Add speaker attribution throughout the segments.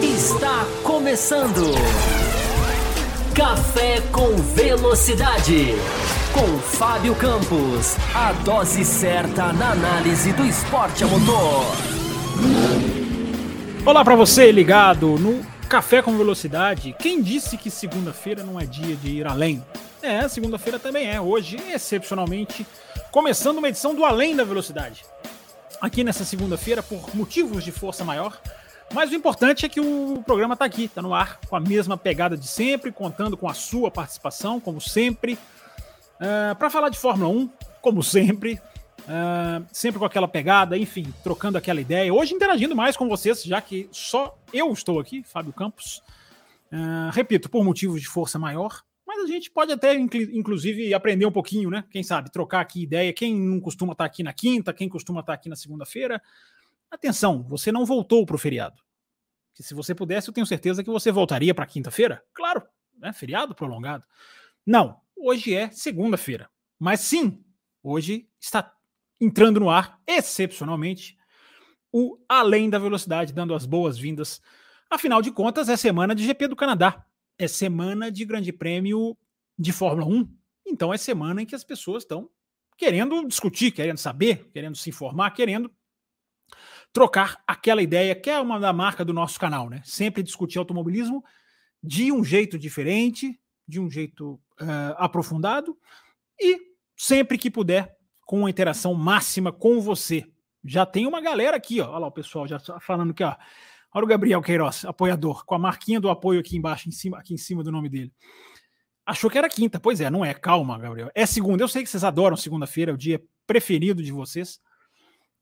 Speaker 1: Está começando. Café com Velocidade. Com Fábio Campos. A dose certa na análise do esporte a motor.
Speaker 2: Olá para você ligado no Café com Velocidade. Quem disse que segunda-feira não é dia de ir além? É, segunda-feira também é. Hoje, excepcionalmente, começando uma edição do Além da Velocidade. Aqui nessa segunda-feira, por motivos de força maior, mas o importante é que o programa está aqui, está no ar, com a mesma pegada de sempre, contando com a sua participação, como sempre. Uh, Para falar de Fórmula 1, como sempre, uh, sempre com aquela pegada, enfim, trocando aquela ideia. Hoje interagindo mais com vocês, já que só eu estou aqui, Fábio Campos. Uh, repito, por motivos de força maior, mas a gente pode até, inclusive, aprender um pouquinho, né? Quem sabe, trocar aqui ideia. Quem não costuma estar aqui na quinta, quem costuma estar aqui na segunda-feira, Atenção, você não voltou para o feriado. Que se você pudesse, eu tenho certeza que você voltaria para quinta-feira. Claro, né? feriado prolongado. Não, hoje é segunda-feira. Mas sim, hoje está entrando no ar, excepcionalmente, o Além da Velocidade, dando as boas-vindas. Afinal de contas, é semana de GP do Canadá. É semana de Grande Prêmio de Fórmula 1. Então é semana em que as pessoas estão querendo discutir, querendo saber, querendo se informar, querendo trocar aquela ideia que é uma da marca do nosso canal, né? Sempre discutir automobilismo de um jeito diferente, de um jeito uh, aprofundado e sempre que puder com uma interação máxima com você. Já tem uma galera aqui, ó. Olha lá o pessoal já falando que, ó. Olha o Gabriel Queiroz, apoiador, com a marquinha do apoio aqui embaixo, em cima, aqui em cima do nome dele. Achou que era quinta. Pois é, não é. Calma, Gabriel. É segunda. Eu sei que vocês adoram segunda-feira, é o dia preferido de vocês.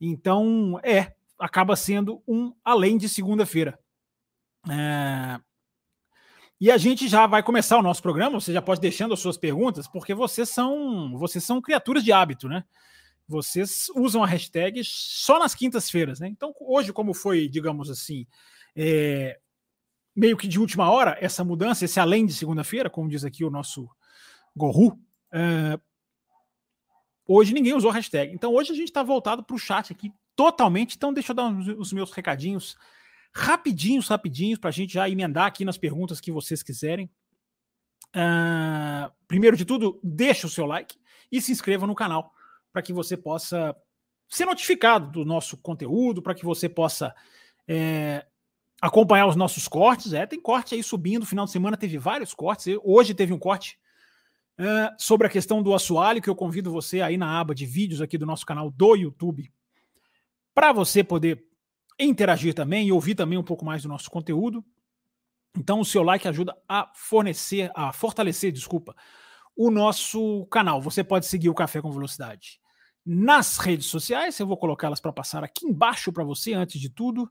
Speaker 2: Então, é acaba sendo um além de segunda-feira. É... E a gente já vai começar o nosso programa. Você já pode deixando as suas perguntas, porque vocês são vocês são criaturas de hábito, né? Vocês usam a hashtag só nas quintas-feiras, né? Então, hoje, como foi, digamos assim, é... meio que de última hora, essa mudança, esse além de segunda-feira, como diz aqui o nosso Gorru, é... hoje ninguém usou a hashtag. Então, hoje a gente está voltado para o chat aqui totalmente. Então, deixa eu dar os meus recadinhos rapidinhos, rapidinhos, para a gente já emendar aqui nas perguntas que vocês quiserem. Uh, primeiro de tudo, deixa o seu like e se inscreva no canal para que você possa ser notificado do nosso conteúdo, para que você possa é, acompanhar os nossos cortes. É, tem corte aí subindo. Final de semana teve vários cortes. Hoje teve um corte uh, sobre a questão do assoalho, que eu convido você aí na aba de vídeos aqui do nosso canal do YouTube para você poder interagir também e ouvir também um pouco mais do nosso conteúdo. Então, o seu like ajuda a fornecer, a fortalecer, desculpa, o nosso canal. Você pode seguir o Café com Velocidade nas redes sociais. Eu vou colocá-las para passar aqui embaixo para você, antes de tudo.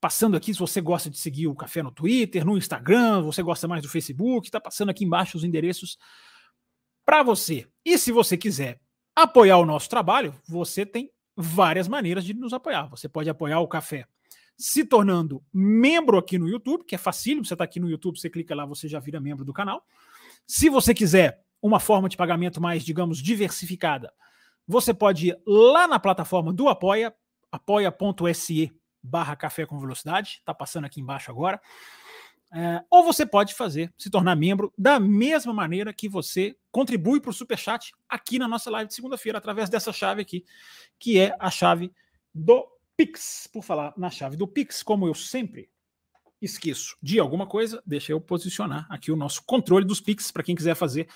Speaker 2: Passando aqui, se você gosta de seguir o Café no Twitter, no Instagram, você gosta mais do Facebook, está passando aqui embaixo os endereços para você. E se você quiser apoiar o nosso trabalho, você tem várias maneiras de nos apoiar. Você pode apoiar o café se tornando membro aqui no YouTube, que é facílimo, você está aqui no YouTube, você clica lá, você já vira membro do canal. Se você quiser uma forma de pagamento mais, digamos, diversificada, você pode ir lá na plataforma do Apoia, apoia.se barra café com velocidade, está passando aqui embaixo agora. É, ou você pode fazer, se tornar membro da mesma maneira que você contribui para o Superchat aqui na nossa live de segunda-feira, através dessa chave aqui, que é a chave do Pix. Por falar na chave do Pix, como eu sempre esqueço de alguma coisa, deixa eu posicionar aqui o nosso controle dos Pix para quem quiser fazer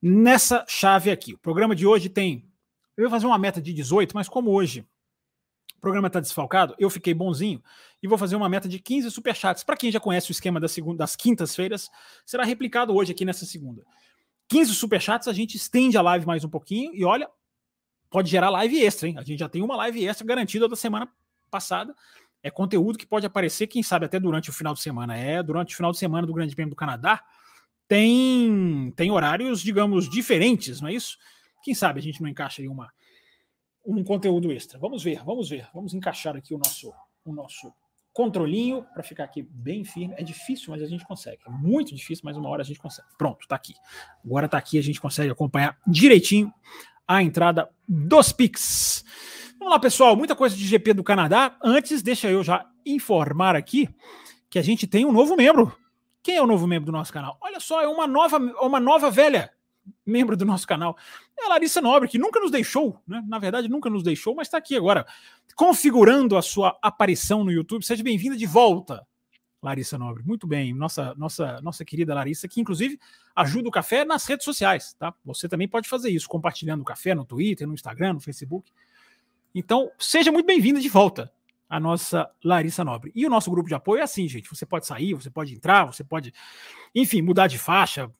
Speaker 2: nessa chave aqui. O programa de hoje tem. Eu ia fazer uma meta de 18, mas como hoje o programa está desfalcado, eu fiquei bonzinho e vou fazer uma meta de 15 superchats. Para quem já conhece o esquema das, segunda, das quintas-feiras, será replicado hoje aqui nessa segunda. 15 superchats, a gente estende a live mais um pouquinho e olha, pode gerar live extra, hein? A gente já tem uma live extra garantida da semana passada. É conteúdo que pode aparecer, quem sabe, até durante o final de semana. É, durante o final de semana do Grande Prêmio do Canadá, tem, tem horários, digamos, diferentes, não é isso? Quem sabe a gente não encaixa aí uma, um conteúdo extra. Vamos ver, vamos ver. Vamos encaixar aqui o nosso, o nosso controlinho para ficar aqui bem firme. É difícil, mas a gente consegue. É muito difícil, mas uma hora a gente consegue. Pronto, está aqui. Agora está aqui, a gente consegue acompanhar direitinho a entrada dos Pix. Vamos lá, pessoal, muita coisa de GP do Canadá. Antes, deixa eu já informar aqui que a gente tem um novo membro. Quem é o novo membro do nosso canal? Olha só, é uma nova, uma nova velha membro do nosso canal. É a Larissa Nobre, que nunca nos deixou, né? Na verdade, nunca nos deixou, mas está aqui agora, configurando a sua aparição no YouTube. Seja bem-vinda de volta, Larissa Nobre. Muito bem, nossa, nossa, nossa querida Larissa, que inclusive ajuda o café nas redes sociais, tá? Você também pode fazer isso, compartilhando o café no Twitter, no Instagram, no Facebook. Então, seja muito bem-vinda de volta a nossa Larissa Nobre. E o nosso grupo de apoio é assim, gente. Você pode sair, você pode entrar, você pode, enfim, mudar de faixa,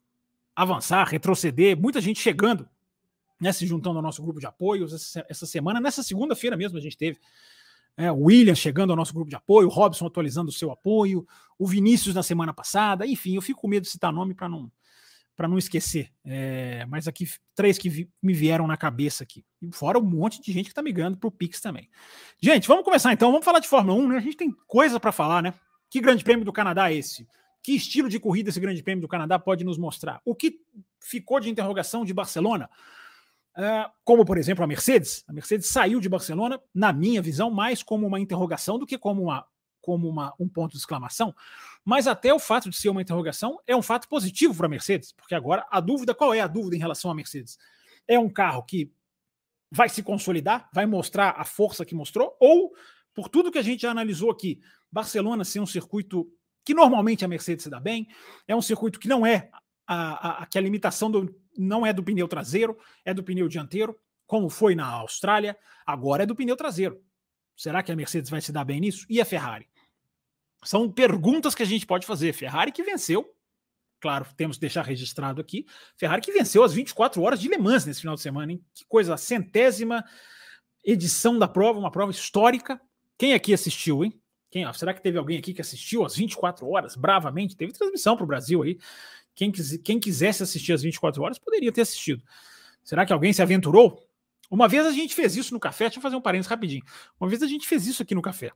Speaker 2: avançar, retroceder. Muita gente chegando, né, se juntando ao nosso grupo de apoio essa semana. Nessa segunda-feira mesmo a gente teve é, o William chegando ao nosso grupo de apoio, o Robson atualizando o seu apoio, o Vinícius na semana passada. Enfim, eu fico com medo de citar nome para não para não esquecer. É, mas aqui, três que vi, me vieram na cabeça aqui. Fora um monte de gente que está migrando para o Pix também. Gente, vamos começar então. Vamos falar de Fórmula 1, né? A gente tem coisa para falar, né? Que grande prêmio do Canadá é esse? Que estilo de corrida esse grande prêmio do Canadá pode nos mostrar? O que ficou de interrogação de Barcelona? Uh, como, por exemplo, a Mercedes. A Mercedes saiu de Barcelona, na minha visão, mais como uma interrogação do que como, uma, como uma, um ponto de exclamação. Mas até o fato de ser uma interrogação é um fato positivo para a Mercedes, porque agora a dúvida, qual é a dúvida em relação à Mercedes? É um carro que vai se consolidar, vai mostrar a força que mostrou, ou, por tudo que a gente já analisou aqui, Barcelona ser um circuito que normalmente a Mercedes se dá bem, é um circuito que não é a, a, que a limitação do, não é do pneu traseiro, é do pneu dianteiro, como foi na Austrália, agora é do pneu traseiro. Será que a Mercedes vai se dar bem nisso? E a Ferrari? São perguntas que a gente pode fazer. Ferrari que venceu, claro, temos que deixar registrado aqui. Ferrari que venceu as 24 horas de Le Mans nesse final de semana, hein? Que coisa, a centésima edição da prova, uma prova histórica. Quem aqui assistiu, hein? Quem, será que teve alguém aqui que assistiu às 24 horas, bravamente? Teve transmissão para o Brasil aí. Quem, quem quisesse assistir às 24 horas poderia ter assistido. Será que alguém se aventurou? Uma vez a gente fez isso no café, deixa eu fazer um parênteses rapidinho. Uma vez a gente fez isso aqui no café.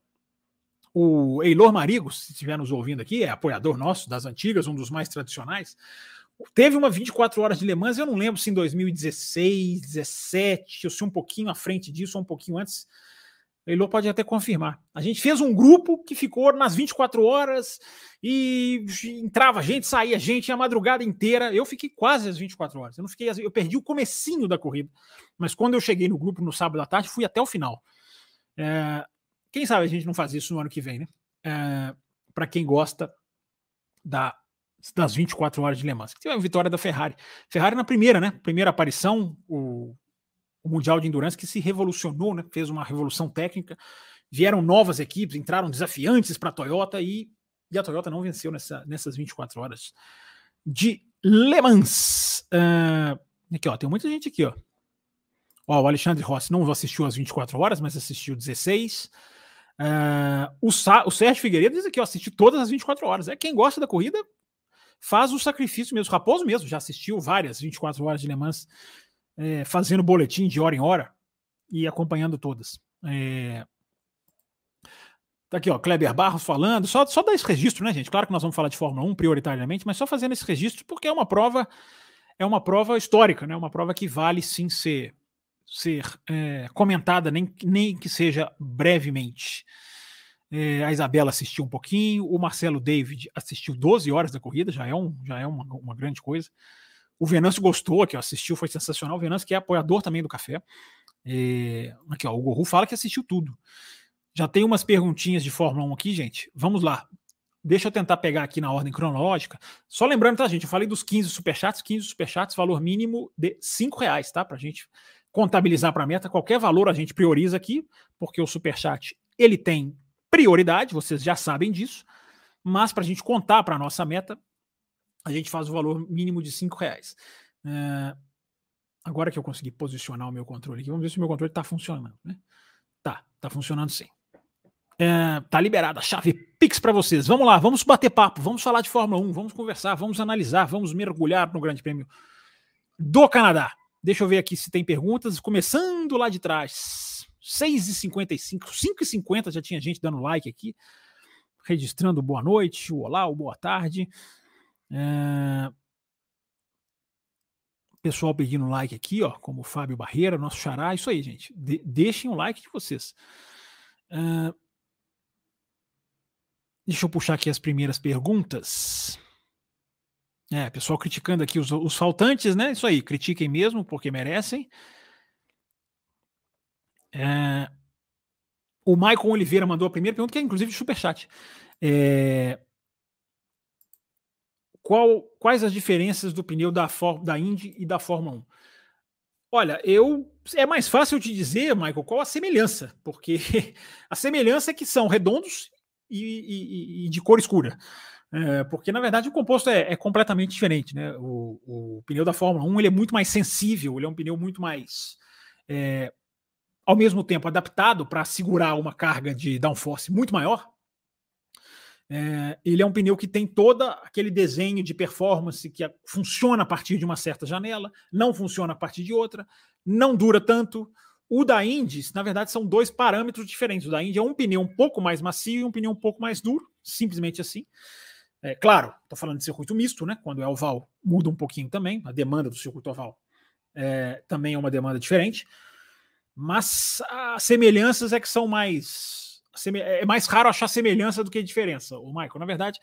Speaker 2: O Eilor Marigo, se estiver nos ouvindo aqui, é apoiador nosso das antigas, um dos mais tradicionais. Teve uma 24 horas de Le Mans, eu não lembro se em 2016, 17, ou se um pouquinho à frente disso, ou um pouquinho antes. Eilor pode até confirmar. A gente fez um grupo que ficou nas 24 horas e entrava gente, saía gente a madrugada inteira. Eu fiquei quase as 24 horas. Eu não fiquei, eu perdi o comecinho da corrida. Mas quando eu cheguei no grupo no sábado à tarde, fui até o final. É, quem sabe a gente não faz isso no ano que vem, né? É, para quem gosta da, das 24 horas de Le Mans. Teve a vitória da Ferrari. Ferrari na primeira, né? Primeira aparição, o, o Mundial de Endurance que se revolucionou, né? Fez uma revolução técnica. Vieram novas equipes, entraram desafiantes para a Toyota e, e a Toyota não venceu nessa, nessas 24 horas de Le Mans. Uh, aqui, ó, tem muita gente aqui, ó. Ó, o Alexandre Rossi não assistiu às 24 horas, mas assistiu 16. Uh, o, Sa o Sérgio Figueiredo diz aqui, ó, assisti todas as 24 horas. É quem gosta da corrida, faz o sacrifício mesmo. Raposo mesmo já assistiu várias 24 horas de Le Mans, é, fazendo boletim de hora em hora e acompanhando todas. É... Tá aqui, ó, Kleber Barros falando, só, só dar esse registro, né, gente? Claro que nós vamos falar de Fórmula 1 prioritariamente, mas só fazendo esse registro porque é uma prova, é uma prova histórica, né? Uma prova que vale sim ser ser é, comentada, nem, nem que seja brevemente. É, a Isabela assistiu um pouquinho, o Marcelo David assistiu 12 horas da corrida, já é, um, já é uma, uma grande coisa. O Venâncio gostou, que assistiu, foi sensacional. O Venâncio, que é apoiador também do café. É, aqui, ó, o Gorru fala que assistiu tudo. Já tem umas perguntinhas de Fórmula 1 aqui, gente. Vamos lá. Deixa eu tentar pegar aqui na ordem cronológica. Só lembrando, tá, gente? Eu falei dos 15 superchats, 15 superchats, valor mínimo de 5 reais, tá? Pra gente contabilizar para meta, qualquer valor a gente prioriza aqui, porque o superchat ele tem prioridade, vocês já sabem disso, mas para a gente contar para a nossa meta, a gente faz o valor mínimo de cinco reais. É, agora que eu consegui posicionar o meu controle aqui, vamos ver se o meu controle está funcionando. Né? Tá, tá funcionando sim. É, tá liberada a chave Pix para vocês. Vamos lá, vamos bater papo, vamos falar de Fórmula 1, vamos conversar, vamos analisar, vamos mergulhar no Grande Prêmio do Canadá. Deixa eu ver aqui se tem perguntas. Começando lá de trás. 6h55, 5h50 já tinha gente dando like aqui. Registrando boa noite, o olá, o boa tarde. É... Pessoal pedindo like aqui, ó, como o Fábio Barreira, nosso xará. Isso aí, gente. De deixem o like de vocês. Uh, deixa eu puxar aqui as primeiras perguntas. É, pessoal criticando aqui os, os faltantes, né? Isso aí, critiquem mesmo, porque merecem. É, o Maicon Oliveira mandou a primeira pergunta, que é inclusive superchat. É, qual, quais as diferenças do pneu da, da Indy e da Fórmula 1? Olha, eu é mais fácil te dizer, Michael, qual a semelhança, porque a semelhança é que são redondos e, e, e de cor escura. É, porque, na verdade, o composto é, é completamente diferente. Né? O, o, pneu da Fórmula 1 ele é muito mais sensível, ele é um pneu muito mais, é, ao mesmo tempo, adaptado para segurar uma carga de downforce muito maior. É, ele é um pneu que tem todo aquele desenho de performance que funciona a partir de uma certa janela, não funciona a partir de outra, não dura tanto. O da Indy, na verdade, são dois parâmetros diferentes. O da Indy é um pneu um pouco mais macio e um pneu um pouco mais duro, simplesmente assim. É, claro, estou falando de circuito misto, né? Quando é oval, muda um pouquinho também. A demanda do circuito oval é, também é uma demanda diferente. Mas as semelhanças é que são mais é mais raro achar semelhança do que diferença, o Michael. Na verdade,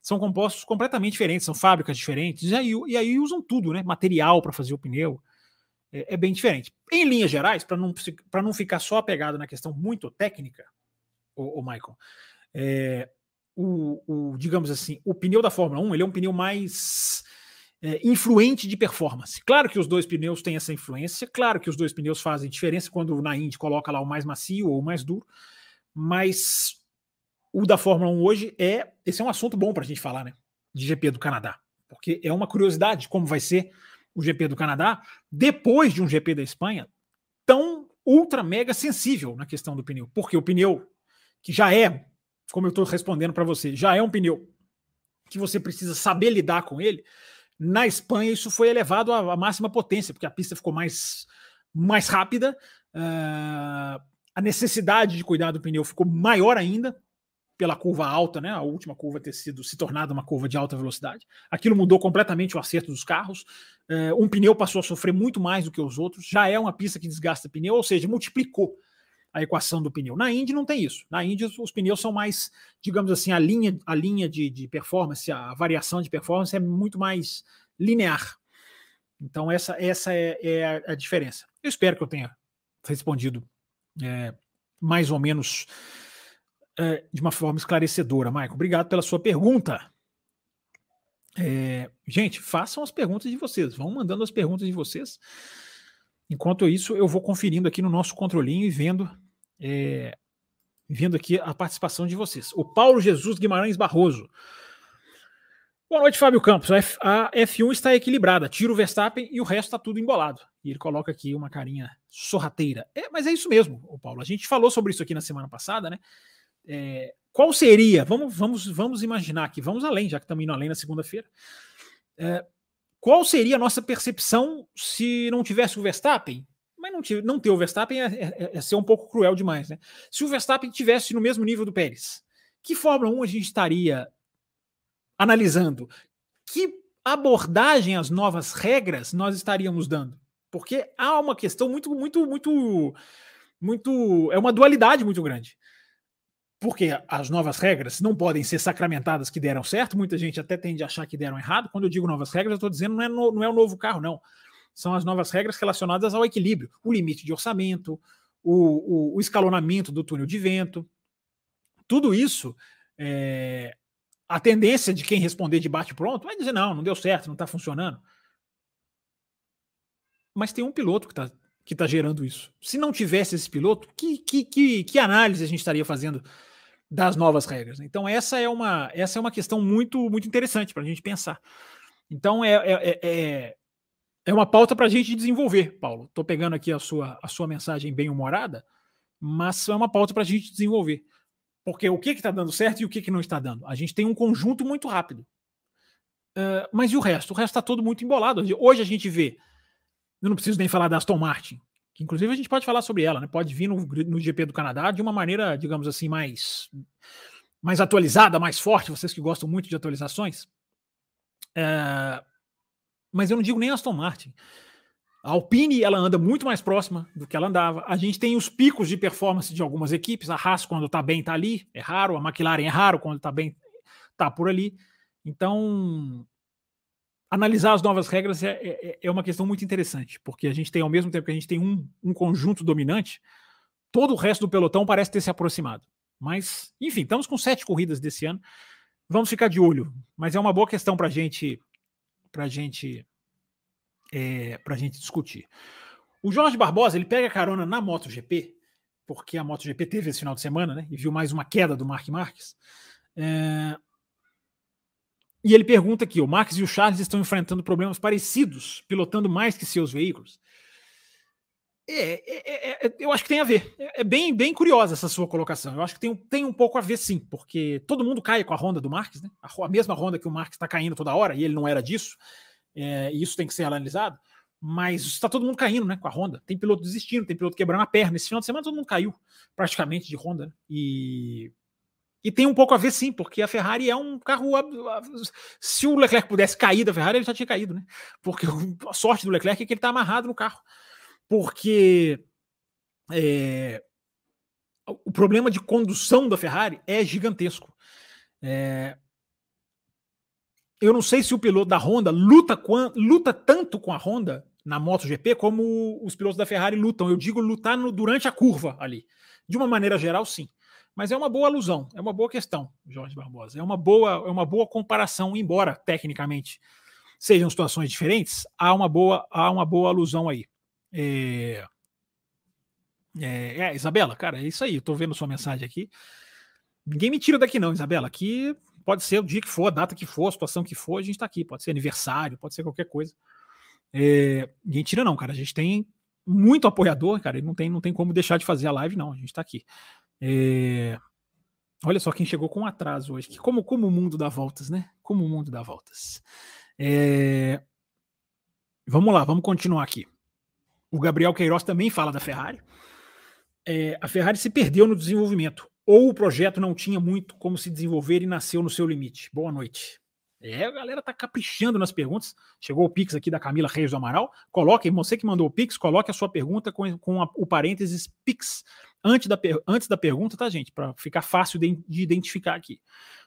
Speaker 2: são compostos completamente diferentes, são fábricas diferentes, e aí, e aí usam tudo, né? Material para fazer o pneu. É, é, bem diferente. Em linhas gerais, para não, não ficar só apegado na questão muito técnica, o, o Michael, é, o, o, digamos assim, o pneu da Fórmula 1 ele é um pneu mais é, influente de performance. Claro que os dois pneus têm essa influência, claro que os dois pneus fazem diferença quando na Indy coloca lá o mais macio ou o mais duro, mas o da Fórmula 1 hoje é. Esse é um assunto bom para a gente falar, né? De GP do Canadá. Porque é uma curiosidade como vai ser o GP do Canadá depois de um GP da Espanha tão ultra mega sensível na questão do pneu. Porque o pneu, que já é, como eu estou respondendo para você, já é um pneu que você precisa saber lidar com ele. Na Espanha, isso foi elevado à, máxima potência, porque a pista ficou mais, mais rápida. Uh, a necessidade de cuidar do pneu ficou maior ainda pela curva alta, né? A última curva ter sido se tornado uma curva de alta velocidade. Aquilo mudou completamente o acerto dos carros. É, um pneu passou a sofrer muito mais do que os outros. Já é uma pista que desgasta pneu, ou seja, multiplicou a equação do pneu. Na Indy não tem isso. Na Indy os pneus são mais, digamos assim, a linha, a linha de, de performance, a variação de performance é muito mais linear. Então essa, essa é, é a diferença. Eu espero que eu tenha respondido é, mais ou menos é, de uma forma esclarecedora. Maicon, obrigado pela sua pergunta. É, gente, façam as perguntas de vocês, vão mandando as perguntas de vocês. Enquanto isso, eu vou conferindo aqui no nosso controlinho e vendo, é, vendo aqui a participação de vocês. O Paulo Jesus Guimarães Barroso. Boa noite, Fábio Campos. A, F, a F1 está equilibrada. Tira o Verstappen e o resto está tudo embolado. E ele coloca aqui uma carinha sorrateira. É, mas é isso mesmo, Paulo. A gente falou sobre isso aqui na semana passada, né? É, qual seria? Vamos, vamos, vamos imaginar aqui, vamos além, já que estamos indo além na segunda-feira. É, qual seria a nossa percepção se não tivesse o Verstappen? Mas não, não ter o Verstappen é, é, é, ser um pouco cruel demais, né? Se o Verstappen tivesse no mesmo nível do Pérez, que Fórmula 1 a gente estaria analisando que abordagem às novas regras nós estaríamos dando. Porque há uma questão muito, muito, muito, muito. É uma dualidade muito grande. Porque as novas regras não podem ser sacramentadas que deram certo, muita gente até tende a achar que deram errado. Quando eu digo novas regras, eu estou dizendo não é, no, não é o novo carro, não. São as novas regras relacionadas ao equilíbrio, o limite de orçamento, o, o, o escalonamento do túnel de vento. Tudo isso é, a tendência de quem responder de bate-pronto vai dizer: não, não deu certo, não está funcionando. Mas tem um piloto que está que tá gerando isso. Se não tivesse esse piloto, que, que, que, que análise a gente estaria fazendo das novas regras? Então, essa é uma, essa é uma questão muito, muito interessante para a gente pensar. Então, é, é, é, é uma pauta para a gente desenvolver, Paulo. Estou pegando aqui a sua, a sua mensagem bem humorada, mas é uma pauta para a gente desenvolver. Porque o que está dando certo e o que, que não está dando? A gente tem um conjunto muito rápido. Uh, mas e o resto? O resto está todo muito embolado. Hoje a gente vê. Eu não preciso nem falar da Aston Martin, que inclusive a gente pode falar sobre ela, né? Pode vir no, no GP do Canadá de uma maneira, digamos assim, mais, mais atualizada, mais forte. Vocês que gostam muito de atualizações. Uh, Mas eu não digo nem Aston Martin. A Alpine ela anda muito mais próxima do que ela andava. A gente tem os picos de performance de algumas equipes. A Haas, quando está bem, está ali, é raro. A McLaren é raro, quando está bem, está por ali. Então, analisar as novas regras é, é, é, uma questão muito interessante, porque a gente tem, ao mesmo tempo que a gente tem um, um conjunto dominante, todo o resto do pelotão parece ter se aproximado. Mas, enfim, estamos com sete corridas desse ano. Vamos ficar de olho. Mas é uma boa questão para gente, a gente é, para a gente discutir. O Jorge Barbosa ele pega carona na MotoGP, porque a MotoGP teve esse final de semana, né? E viu mais uma queda do Mark Marques. É, e ele pergunta aqui: o Marques e o Charles estão enfrentando problemas parecidos, pilotando mais que seus veículos. É, é, é, é eu acho que tem a ver. É, é, bem, bem curiosa essa sua colocação. Eu acho que tem, tem um pouco a ver, sim, porque todo mundo cai com a Honda do Marques, né? A, a mesma Honda que o Marques está caindo toda hora, e ele não era disso é, e isso tem que ser analisado, mas está todo mundo caindo, né, com a Honda. Tem piloto desistindo, tem piloto quebrando a perna. Esse final de semana todo mundo caiu, praticamente, de Honda. Né? E, e tem um pouco a ver, sim, porque a Ferrari é um carro. Se o Leclerc pudesse cair da Ferrari, ele já tinha caído, né? Porque a sorte do Leclerc é que ele está amarrado no carro. Porque é, o problema de condução da Ferrari é gigantesco. É, eu não sei se o piloto da Honda luta, luta tanto com a Honda na MotoGP como os pilotos da Ferrari lutam. Eu digo lutar no, durante a curva ali. De uma maneira geral, sim. Mas é uma boa alusão, é uma boa questão, Jorge Barbosa. É uma boa, é uma boa comparação, embora tecnicamente sejam situações diferentes, há uma boa, há uma boa alusão aí. É, é, é, Isabela, cara, é isso aí. Eu tô vendo sua mensagem aqui. Ninguém me tira daqui, não, Isabela. Aqui pode ser o dia que for, a data que for, a situação que for, a gente está aqui. Pode ser aniversário, pode ser qualquer coisa. É, ninguém tira, não, cara. A gente tem muito apoiador, cara, e não tem, não tem como deixar de fazer a live, não. A gente está aqui. É, olha só quem chegou com atraso hoje. Como, como o mundo dá voltas, né? Como o mundo dá voltas. É, vamos lá, vamos continuar aqui. O Gabriel Queiroz também fala da Ferrari. É, a Ferrari se perdeu no desenvolvimento ou o projeto não tinha muito como se desenvolver e nasceu no seu limite? Boa noite. É, a galera tá caprichando nas perguntas. Chegou o Pix aqui da Camila Reis do Amaral. Coloque, você que mandou o Pix, coloque a sua pergunta com, com a, o parênteses Pix antes da, antes da pergunta, tá, gente? Para ficar fácil de, de, identificar aqui.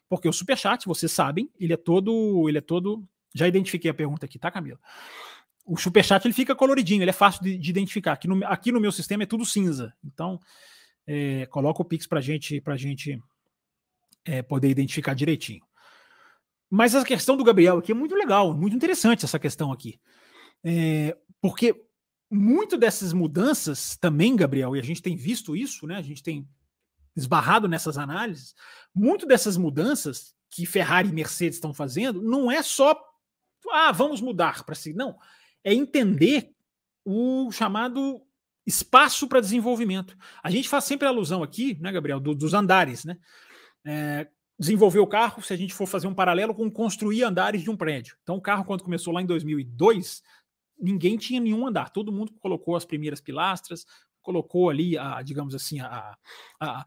Speaker 2: Porque o Superchat, vocês sabem, ele é todo. Ele é todo. Já identifiquei a pergunta aqui, tá, Camila? O Superchat ele fica coloridinho, ele é fácil de, de identificar. Aqui no, aqui no meu sistema é tudo cinza. Então, é, coloca o Pix para gente, a gente é, poder identificar direitinho. Mas a questão do Gabriel aqui é muito legal, muito interessante essa questão aqui. É, porque muito dessas mudanças também, Gabriel, e a gente tem visto isso, né? A gente tem esbarrado nessas análises, muito dessas mudanças que Ferrari e Mercedes estão fazendo não é só ah, vamos mudar para si, não, é entender o chamado espaço para desenvolvimento. A gente faz sempre alusão aqui, né, Gabriel, do, dos andares, né? É, desenvolver o carro, se a gente for fazer um paralelo com construir andares de um prédio. Então, o carro, quando começou lá em 2002, ninguém tinha nenhum andar. Todo mundo colocou as primeiras pilastras, colocou ali, a, digamos assim, a, a,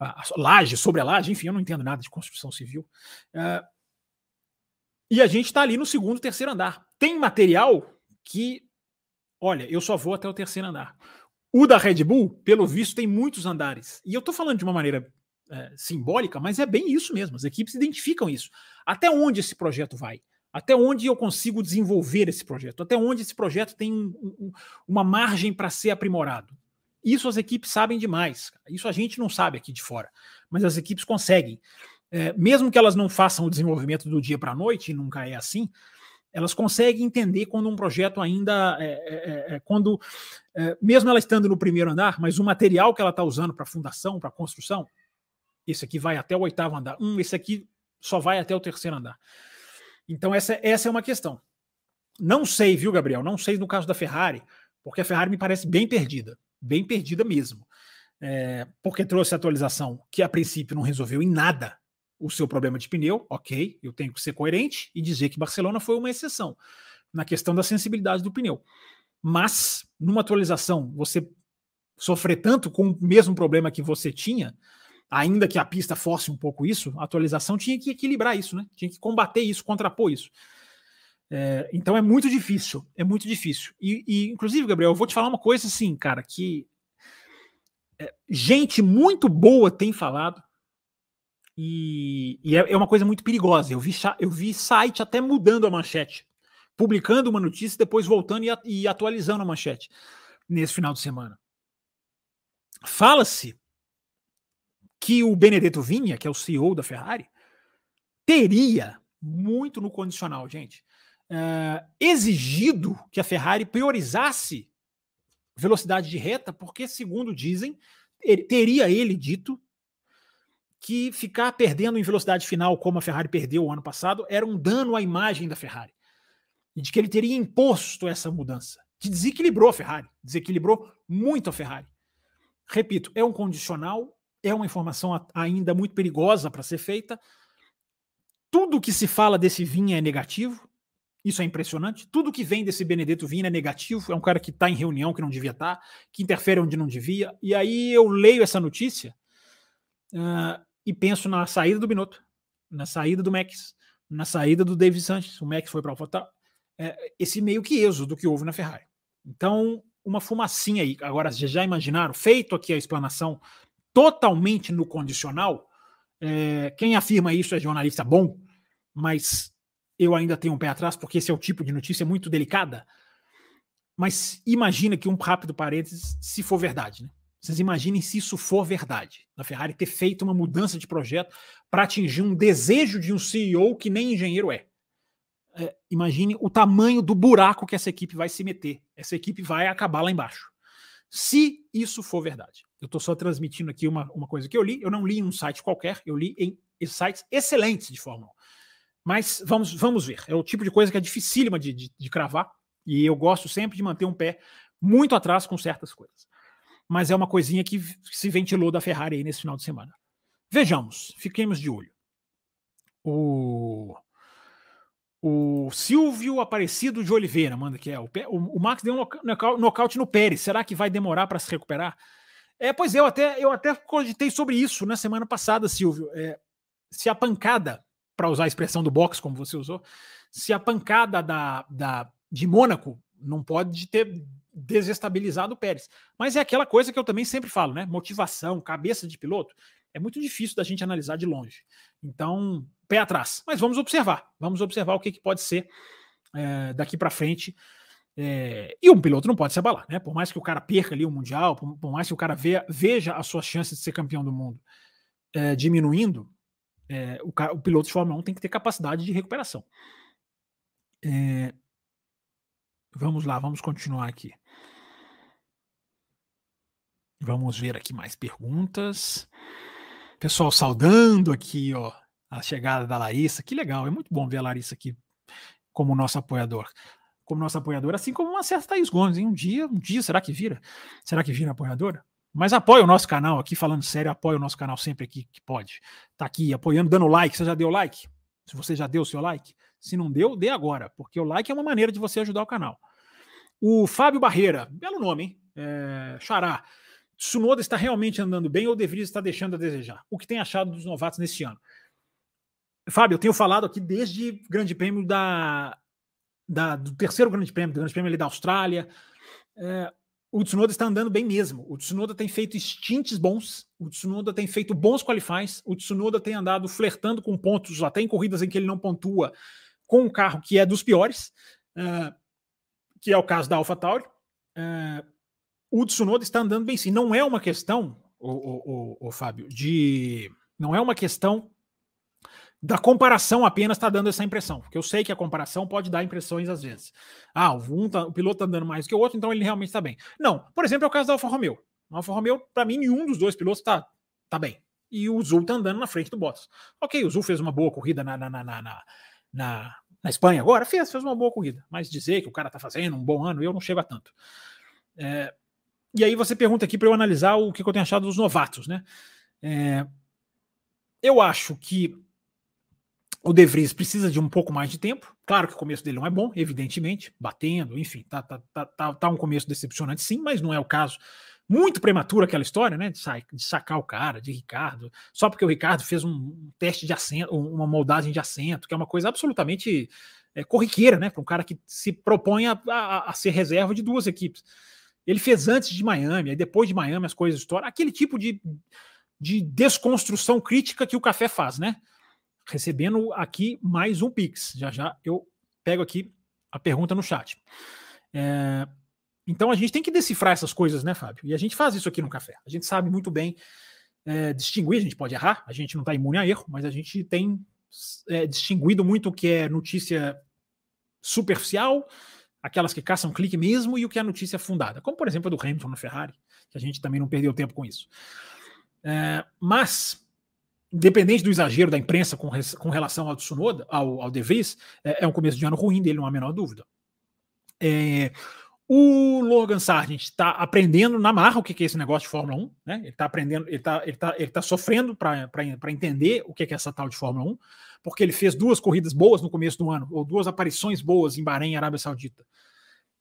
Speaker 2: a, laje sobre a laje. Enfim, eu não entendo nada de construção civil. É, e a gente está ali no segundo, terceiro andar. Tem material que olha, eu só vou até o terceiro andar. O da Red Bull, pelo visto, tem muitos andares. E eu estou falando de uma maneira é, simbólica, mas é bem isso mesmo. As equipes identificam isso. Até onde esse projeto vai? Até onde eu consigo desenvolver esse projeto? Até onde esse projeto tem um, um, uma margem para ser aprimorado? Isso as equipes sabem demais. Isso a gente não sabe aqui de fora, mas as equipes conseguem. É, mesmo que elas não façam o desenvolvimento do dia para a noite, e nunca é assim, elas conseguem entender quando um projeto ainda é, é, é, é quando é, mesmo ela estando no primeiro andar, mas o material que ela está usando para fundação, para construção, esse aqui vai até o oitavo andar, um, esse aqui só vai até o terceiro andar. Então essa, essa é uma questão. Não sei, viu, Gabriel? Não sei no caso da Ferrari, porque a Ferrari me parece bem perdida, bem perdida mesmo, é, porque trouxe atualização que a princípio não resolveu em nada o seu problema de pneu, ok, eu tenho que ser coerente e dizer que Barcelona foi uma exceção na questão da sensibilidade do pneu. Mas, numa atualização, você sofrer tanto com o mesmo problema que você tinha, ainda que a pista force um pouco isso, a atualização tinha que equilibrar isso, né? Tinha que combater isso, contrapor isso. É, então é muito difícil, é muito difícil. E, e, inclusive, Gabriel, eu vou te falar uma coisa assim, cara, que é, gente muito boa tem falado, e, e é, é, uma coisa muito perigosa. Eu vi, eu vi site até mudando a manchete, publicando uma notícia, depois voltando e, e atualizando a manchete nesse final de semana. Fala-se que o Benedetto Vinha, que é o CEO da Ferrari, teria muito no condicional, gente uh, exigido que a Ferrari priorizasse velocidade de reta, porque, segundo dizem, ele, teria ele dito que ficar perdendo em velocidade final, como a Ferrari perdeu o ano passado, era um dano à imagem da Ferrari. E de que ele teria imposto essa mudança, que desequilibrou a Ferrari, desequilibrou muito a Ferrari. Repito, é um condicional, é uma informação ainda muito perigosa para ser feita. Tudo que se fala desse vinho é negativo, isso é impressionante. Tudo que vem desse Benedetto Vina é negativo. É um cara que está em reunião que não devia estar, tá, que interfere onde não devia. E aí eu leio essa notícia uh, e penso na saída do Binotto, na saída do Max, na saída do David Sanchez. O Max foi para a É, esse meio que êxodo que houve na Ferrari. Então, uma fumacinha aí. Agora, vocês já imaginaram? Feito aqui a explanação totalmente no condicional. É, quem afirma isso é jornalista bom, mas eu ainda tenho um pé atrás, porque esse é o tipo de notícia muito delicada. Mas imagina que um rápido parênteses, se for verdade, né? Vocês imaginem se isso for verdade. A Ferrari ter feito uma mudança de projeto para atingir um desejo de um CEO que nem engenheiro é. é. Imagine o tamanho do buraco que essa equipe vai se meter. Essa equipe vai acabar lá embaixo. Se isso for verdade. Eu estou só transmitindo aqui uma, uma coisa que eu li. Eu não li em um site qualquer, eu li em sites excelentes de Fórmula 1. Mas vamos, vamos ver. É o tipo de coisa que é dificílima de, de, de cravar. E eu gosto sempre de manter um pé muito atrás com certas coisas. Mas é uma coisinha que se ventilou da Ferrari aí nesse final de semana. Vejamos, fiquemos de olho. O, o Silvio Aparecido de Oliveira manda que é. O, o, Max deu um nocaute no Pérez. Será que vai demorar para se recuperar? É, pois é, eu até, eu até cogitei sobre isso na semana passada, Silvio. É, se a pancada para usar a expressão do box, como você usou, se a pancada da, da, de Mônaco não pode ter desestabilizado o Pérez. Mas é aquela coisa que eu também sempre falo, né? Motivação, cabeça de piloto, é muito difícil da gente analisar de longe. Então, pé atrás. Mas vamos observar. Vamos observar o que, que pode ser é, daqui para frente. É, e um piloto não pode se abalar, né? Por mais que o cara perca ali o Mundial, por, por mais que o cara veja as suas chances de ser campeão do mundo é, diminuindo, é, o, o, piloto de Fórmula 1 tem que ter capacidade de recuperação. É, vamos lá, vamos continuar aqui. Vamos ver aqui mais perguntas. Pessoal saudando aqui, ó, a chegada da Larissa. Que legal, é muito bom ver a Larissa aqui como nosso apoiador. Como nosso apoiador, assim como uma certa Thaís Gomes. Hein? Um dia, um dia, será que vira? Será que vira apoiadora? Mas apoia o nosso canal aqui, falando sério, apoia o nosso canal sempre aqui que pode. Tá aqui apoiando, dando like. Você já deu like? Se você já deu o seu like, se não deu, dê agora, porque o like é uma maneira de você ajudar o canal. O Fábio Barreira, belo nome, hein? É, Xará. Tsunoda está realmente andando bem ou deveria estar deixando a desejar? O que tem achado dos novatos neste ano? Fábio, eu tenho falado aqui desde Grande Prêmio da, da do terceiro Grande Prêmio, do Grande Prêmio da Austrália. É, o Tsunoda está andando bem mesmo. O Tsunoda tem feito stints bons, o Tsunoda tem feito bons qualifies, o Tsunoda tem andado flertando com pontos, até em corridas em que ele não pontua, com um carro que é dos piores, uh, que é o caso da AlphaTauri. Uh, o Tsunoda está andando bem sim. Não é uma questão, o, o Fábio, de. Não é uma questão da comparação apenas está dando essa impressão, porque eu sei que a comparação pode dar impressões às vezes. Ah, um tá, o piloto está andando mais que o outro, então ele realmente está bem. Não, por exemplo, é o caso da Alfa Romeo. A Alfa Romeo, para mim, nenhum dos dois pilotos está tá bem. E o Zul está andando na frente do Bottas. Ok, o Zul fez uma boa corrida na, na, na, na, na, na Espanha agora, fez, fez uma boa corrida. Mas dizer que o cara está fazendo um bom ano, eu não chego a tanto. É, e aí você pergunta aqui para eu analisar o que eu tenho achado dos novatos, né? É, eu acho que o De Vries precisa de um pouco mais de tempo. Claro que o começo dele não é bom, evidentemente, batendo, enfim, tá, tá, tá, tá, tá um começo decepcionante, sim, mas não é o caso. Muito prematuro aquela história, né? De sacar o cara, de Ricardo, só porque o Ricardo fez um teste de assento, uma moldagem de assento, que é uma coisa absolutamente é, corriqueira, né? Para um cara que se propõe a, a, a, ser reserva de duas equipes. Ele fez antes de Miami, aí depois de Miami as coisas estouram. Aquele tipo de, de desconstrução crítica que o café faz, né? Recebendo aqui mais um Pix. Já já eu pego aqui a pergunta no chat. É, então a gente tem que decifrar essas coisas, né, Fábio? E a gente faz isso aqui no café. A gente sabe muito bem é, distinguir, a gente pode errar, a gente não está imune a erro, mas a gente tem é, distinguido muito o que é notícia superficial, aquelas que caçam clique mesmo, e o que é notícia fundada, como por exemplo a do Hamilton no Ferrari, que a gente também não perdeu tempo com isso. É, mas, independente do exagero da imprensa com, com relação ao Tsunoda, ao, ao De Vries, é, é, um começo de ano ruim dele, não há a menor dúvida. É, o Logan Sargent está aprendendo na marra o que é esse negócio de Fórmula 1, né? Ele está aprendendo, ele está ele tá, ele tá sofrendo para entender o que é essa tal de Fórmula 1, porque ele fez duas corridas boas no começo do ano, ou duas aparições boas em Bahrein e Arábia Saudita.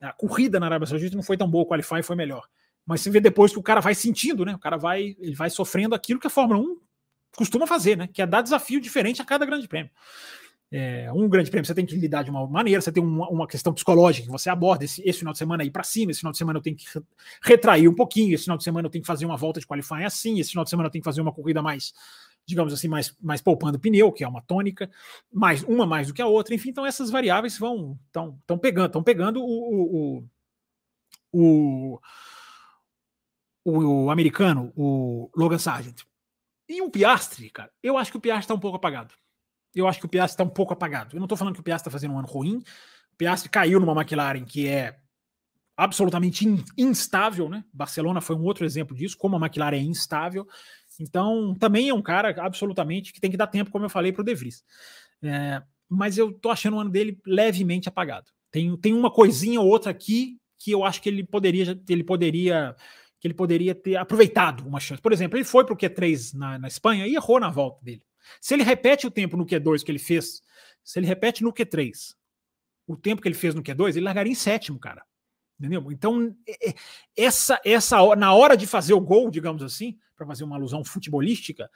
Speaker 2: A corrida na Arábia Saudita não foi tão boa, o Qualify foi melhor. Mas você vê depois que o cara vai sentindo, né? O cara vai, ele vai sofrendo aquilo que a Fórmula 1 costuma fazer, né? Que é dar desafio diferente a cada grande prêmio é, um grande prêmio, você tem que lidar de uma maneira, você tem uma, uma questão psicológica que você aborda. Esse, esse final de semana ir para cima, esse final de semana eu tenho que retrair um pouquinho, esse final de semana eu tenho que fazer uma volta de qualifying assim, esse final de semana eu tenho que fazer uma corrida mais, digamos assim, mais, mais poupando pneu, que é uma tônica, mais uma mais do que a outra. Enfim, então essas variáveis vão estão pegando, estão pegando o, o, o, o americano, o Logan Sargent. E o Piastri, cara, eu acho que o Piastri está um pouco apagado eu acho que o Piastri está um pouco apagado. Eu não estou falando que o Piastri está fazendo um ano ruim. O Piastri caiu numa McLaren que é absolutamente in, instável, né? Barcelona foi um outro exemplo disso, como a McLaren é instável. Então, também é um cara absolutamente que tem que dar tempo, como eu falei para o De Vries. É, mas eu tô achando o ano dele levemente apagado. Tem, tem uma coisinha ou outra aqui que eu acho que ele poderia, ele poderia que ele poderia ter aproveitado uma chance. Por exemplo, ele foi para o Q3 na, na Espanha e errou na volta dele. Se ele repete o tempo no Q2 que ele fez, se ele repete no Q3 o tempo que ele fez no Q2, ele largaria em sétimo, cara. Entendeu? Então, é, é, essa, essa na hora de fazer o gol, digamos assim, para fazer uma alusão futebolística,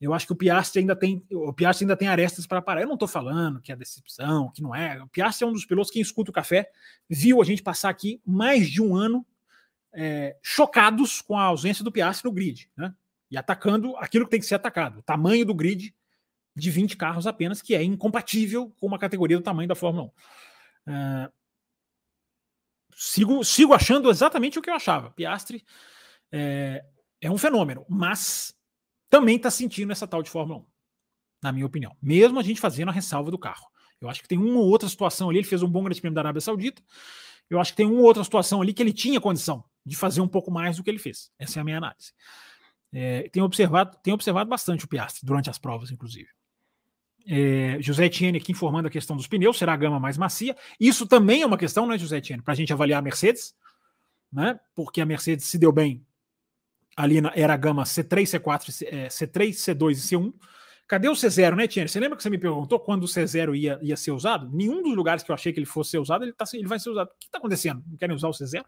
Speaker 2: eu acho que o Piastri ainda tem, o Piastri ainda tem arestas para parar. Eu não estou falando que é decepção, que não é. O Piastri é um dos pilotos que escuta o café, viu a gente passar aqui mais de um ano é, chocados com a ausência do Piastri no grid, né? E atacando aquilo que tem que ser atacado. O tamanho do grid de 20 carros apenas, que é incompatível com uma categoria do tamanho da Fórmula 1. Uh, é, sigo, sigo achando exatamente o que eu achava. Piastri é, é um fenômeno, mas também está sentindo essa tal de Fórmula 1, na minha opinião. Mesmo a gente fazendo a ressalva do carro. Eu acho que tem uma ou outra situação ali. Ele fez um bom grande prêmio da Arábia Saudita. Eu acho que tem uma ou outra situação ali que ele tinha condição de fazer um pouco mais do que ele fez. Essa é a minha análise. É, tem, observado, tem observado bastante o Piastri durante as provas, inclusive. É, José Etienne aqui informando a questão dos pneus, será a gama mais macia. Isso também é uma questão, né, José Etienne, para a gente avaliar a Mercedes, né? Porque a Mercedes se deu bem ali na, era a gama C3, C4, é, C3, C2 e C1. Cadê o C0, né, Etienne? Você lembra que você me perguntou quando o C0 ia, ia ser usado? Nenhum dos lugares que eu achei que ele fosse ser usado, ele, tá, ele vai ser usado. O que está acontecendo? Não querem usar o C0?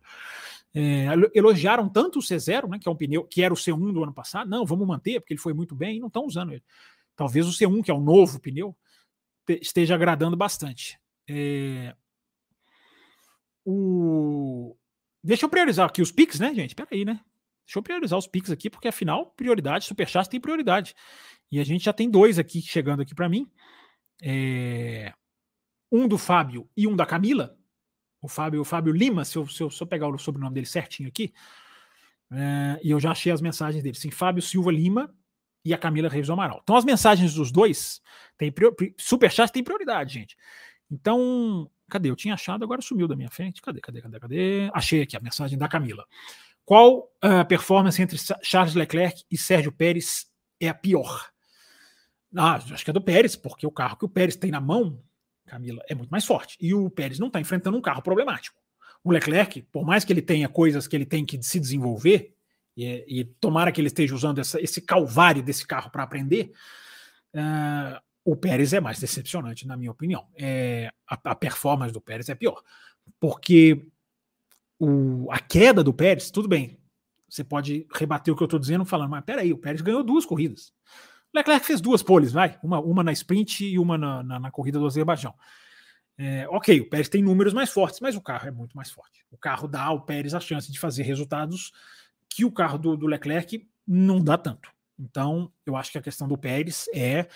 Speaker 2: É, elogiaram tanto o C0, né, que é um pneu que era o C1 do ano passado. Não, vamos manter, porque ele foi muito bem e não estão usando ele. Talvez o C1, que é o novo pneu, esteja agradando bastante. É, o... Deixa eu priorizar aqui os Pix, né, gente? Peraí, né? Deixa eu priorizar os Pix aqui, porque afinal, prioridade, Superchat tem prioridade. E a gente já tem dois aqui chegando aqui para mim. É... Um do Fábio e um da Camila o Fábio, o Fábio Lima, se eu, se eu, se eu pegar o sobrenome dele certinho aqui, é, e eu já achei as mensagens dele, sim, Fábio Silva Lima e a Camila Reis do Amaral. Então as mensagens dos dois, tem superchat tem prioridade, gente. Então, cadê? Eu tinha achado, agora sumiu da minha frente. Cadê, cadê, cadê, cadê? Achei aqui a mensagem da Camila. Qual a performance entre Charles Leclerc e Sérgio Pérez é a pior? Ah, acho que é do Pérez, porque o carro que o Pérez tem na mão Camila, é muito mais forte. E o Pérez não está enfrentando um carro problemático. O Leclerc, por mais que ele tenha coisas que ele tem que se desenvolver, e, e tomara que ele esteja usando essa, esse calvário desse carro para aprender, uh, o Pérez é mais decepcionante, na minha opinião. É, a, a performance do Pérez é pior. Porque o, a queda do Pérez, tudo bem, você pode rebater o que eu estou dizendo falando, mas peraí, o Pérez ganhou duas corridas. Leclerc fez duas poles, vai, uma, uma na sprint e uma na, na, na corrida do Azerbaijão. É, ok, o Pérez tem números mais fortes, mas o carro é muito mais forte. O carro dá ao Pérez a chance de fazer resultados que o carro do, do Leclerc não dá tanto. Então, eu acho que a questão do Pérez é,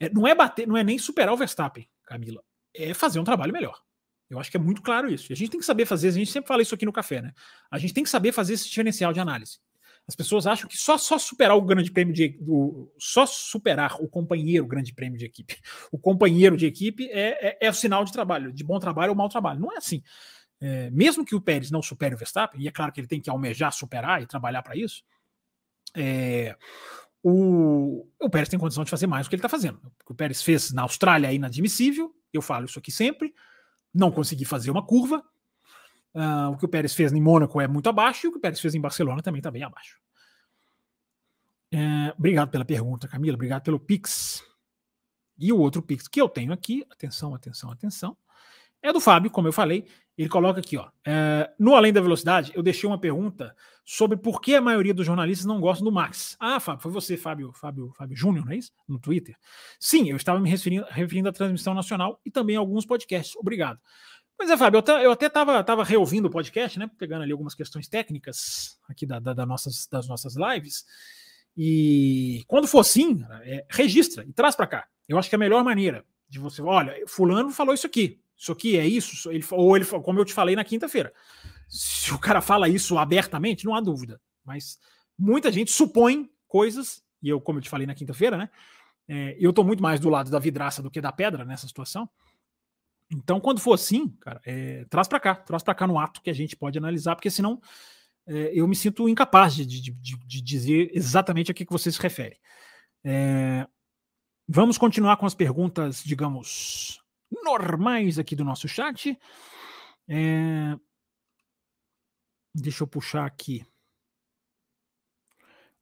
Speaker 2: é, não é bater, não é nem superar o Verstappen, Camila, é fazer um trabalho melhor. Eu acho que é muito claro isso. E a gente tem que saber fazer, a gente sempre fala isso aqui no café, né? A gente tem que saber fazer esse diferencial de análise. As pessoas acham que só, só superar o grande prêmio de do, só superar o companheiro grande prêmio de equipe, o companheiro de equipe é, é, é o sinal de trabalho, de bom trabalho ou mau trabalho. Não é assim. É, mesmo que o Pérez não supere o Verstappen, e é claro que ele tem que almejar superar e trabalhar para isso, é, o, o Pérez tem condição de fazer mais do que ele está fazendo. O que o Pérez fez na Austrália é inadmissível, eu falo isso aqui sempre, não consegui fazer uma curva, Uh, o que o Pérez fez em Mônaco é muito abaixo e o que o Pérez fez em Barcelona também está bem abaixo. É, obrigado pela pergunta, Camila. Obrigado pelo Pix. E o outro Pix que eu tenho aqui, atenção, atenção, atenção, é do Fábio, como eu falei. Ele coloca aqui, ó. É, no Além da Velocidade, eu deixei uma pergunta sobre por que a maioria dos jornalistas não gostam do Max. Ah, Fábio, foi você, Fábio, Fábio, Fábio Júnior, não é isso? No Twitter. Sim, eu estava me referindo, referindo à transmissão nacional e também a alguns podcasts. Obrigado. Pois é, Fábio, eu, até estava tava reouvindo o podcast, né? Pegando ali algumas questões técnicas aqui da, da, da nossas, das nossas lives. E quando for assim, é, registra e traz para cá. Eu acho que é a melhor maneira de você. Olha, Fulano falou isso aqui. Isso aqui é isso. Ele, ou ele, como eu te falei na quinta-feira. Se o cara fala isso abertamente, não há dúvida. Mas muita gente supõe coisas, e eu, como eu te falei na quinta-feira, né? É, eu estou muito mais do lado da vidraça do que da pedra nessa situação. Então, quando for assim, cara, é, traz para cá, traz para cá no ato que a gente pode analisar, porque senão é, eu me sinto incapaz de, de, de, de, dizer exatamente a que, que você se refere. É, vamos continuar com as perguntas, digamos, normais aqui do nosso chat. É, deixa eu puxar aqui.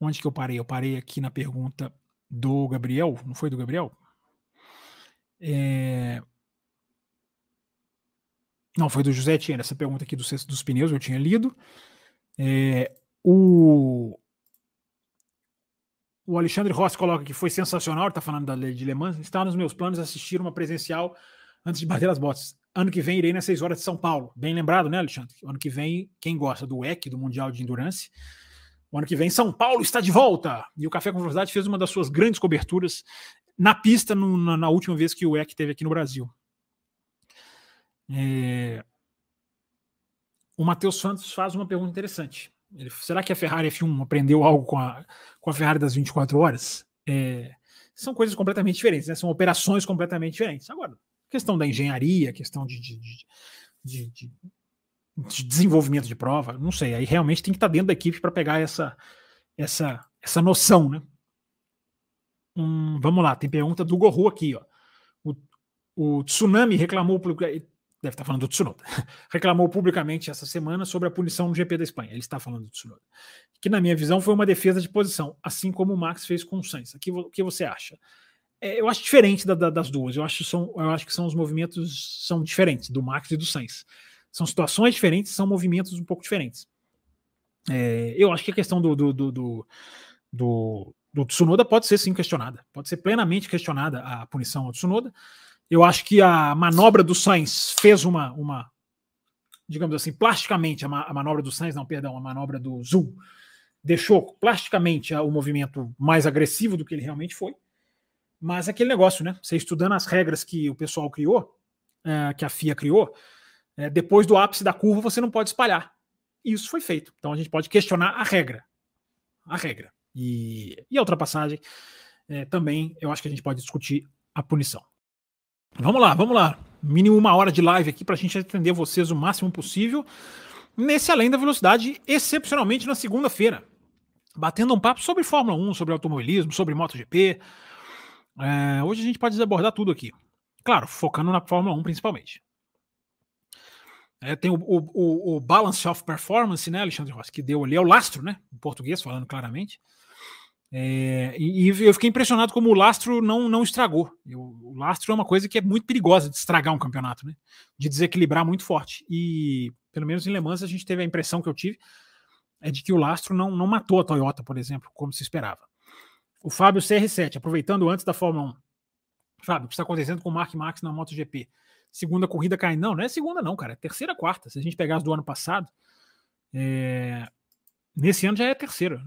Speaker 2: Onde que eu parei? Eu parei aqui na pergunta do Gabriel, não foi do Gabriel? É, não, foi do José Tiena, essa pergunta aqui do cesto dos pneus, eu tinha lido. É, o, o Alexandre Rossi coloca que foi sensacional, está falando da lei de Le Mans. Está nos meus planos assistir uma presencial antes de bater as botas. Ano que vem irei nas 6 horas de São Paulo. Bem lembrado, né, Alexandre? Ano que vem, quem gosta do WEC, do Mundial de Endurance, o ano que vem São Paulo está de volta. E o Café com Velocidade fez uma das suas grandes coberturas na pista no, na, na, última vez que o WEC teve aqui no Brasil. É... O Matheus Santos faz uma pergunta interessante. Ele, será que a Ferrari F1 aprendeu algo com a, com a Ferrari das 24 horas? É... São coisas completamente diferentes, né? são operações completamente diferentes. Agora, questão da engenharia, questão de, de, de, de, de desenvolvimento de prova, não sei. Aí realmente tem que estar dentro da equipe para pegar essa, essa, essa noção, né? Hum, vamos lá, tem pergunta do Gorro aqui, ó. O, o Tsunami reclamou deve estar falando do Tsunoda, reclamou publicamente essa semana sobre a punição no GP da Espanha. Ele está falando do Tsunoda. Que, na minha visão, foi uma defesa de posição, assim como o Max fez com o Sainz. O que você acha? É, eu acho diferente da, da, das duas. Eu acho, são, eu acho que são os movimentos são diferentes do Max e do Sainz. São situações diferentes, são movimentos um pouco diferentes. É, eu acho que a questão do, do, do, do, do, do Tsunoda pode ser sim questionada. Pode ser plenamente questionada a punição ao Tsunoda. Eu acho que a manobra do Sainz fez uma, uma digamos assim, plasticamente, a, ma a manobra do Sainz, não, perdão, a manobra do Zul, deixou plasticamente o movimento mais agressivo do que ele realmente foi. Mas aquele negócio, né? Você estudando as regras que o pessoal criou, é, que a FIA criou, é, depois do ápice da curva você não pode espalhar. Isso foi feito. Então a gente pode questionar a regra. A regra. E, e a ultrapassagem é, também eu acho que a gente pode discutir a punição. Vamos lá, vamos lá. Mínimo uma hora de live aqui para a gente atender vocês o máximo possível. Nesse Além da Velocidade, excepcionalmente na segunda-feira. Batendo um papo sobre Fórmula 1, sobre automobilismo, sobre MotoGP. É, hoje a gente pode abordar tudo aqui. Claro, focando na Fórmula 1 principalmente. É, tem o, o, o, Balance of Performance, né, Alexandre Rossi, que deu ali, é o lastro, né, em português, falando claramente. É, e, e, eu fiquei impressionado como o lastro não, não estragou. Eu, o lastro é uma coisa que é muito perigosa de estragar um campeonato, né? De desequilibrar muito forte. E pelo menos em Le Mans a gente teve a impressão que eu tive é de que o lastro não, não matou a Toyota, por exemplo, como se esperava. O Fábio CR7, aproveitando antes da Fórmula 1. Fábio, o que está acontecendo com o Mark Max na MotoGP? segunda corrida caindo. Não, não é segunda, não, cara. É terceira, quarta. Se a gente pegar as do ano passado, é... nesse ano já é terceira.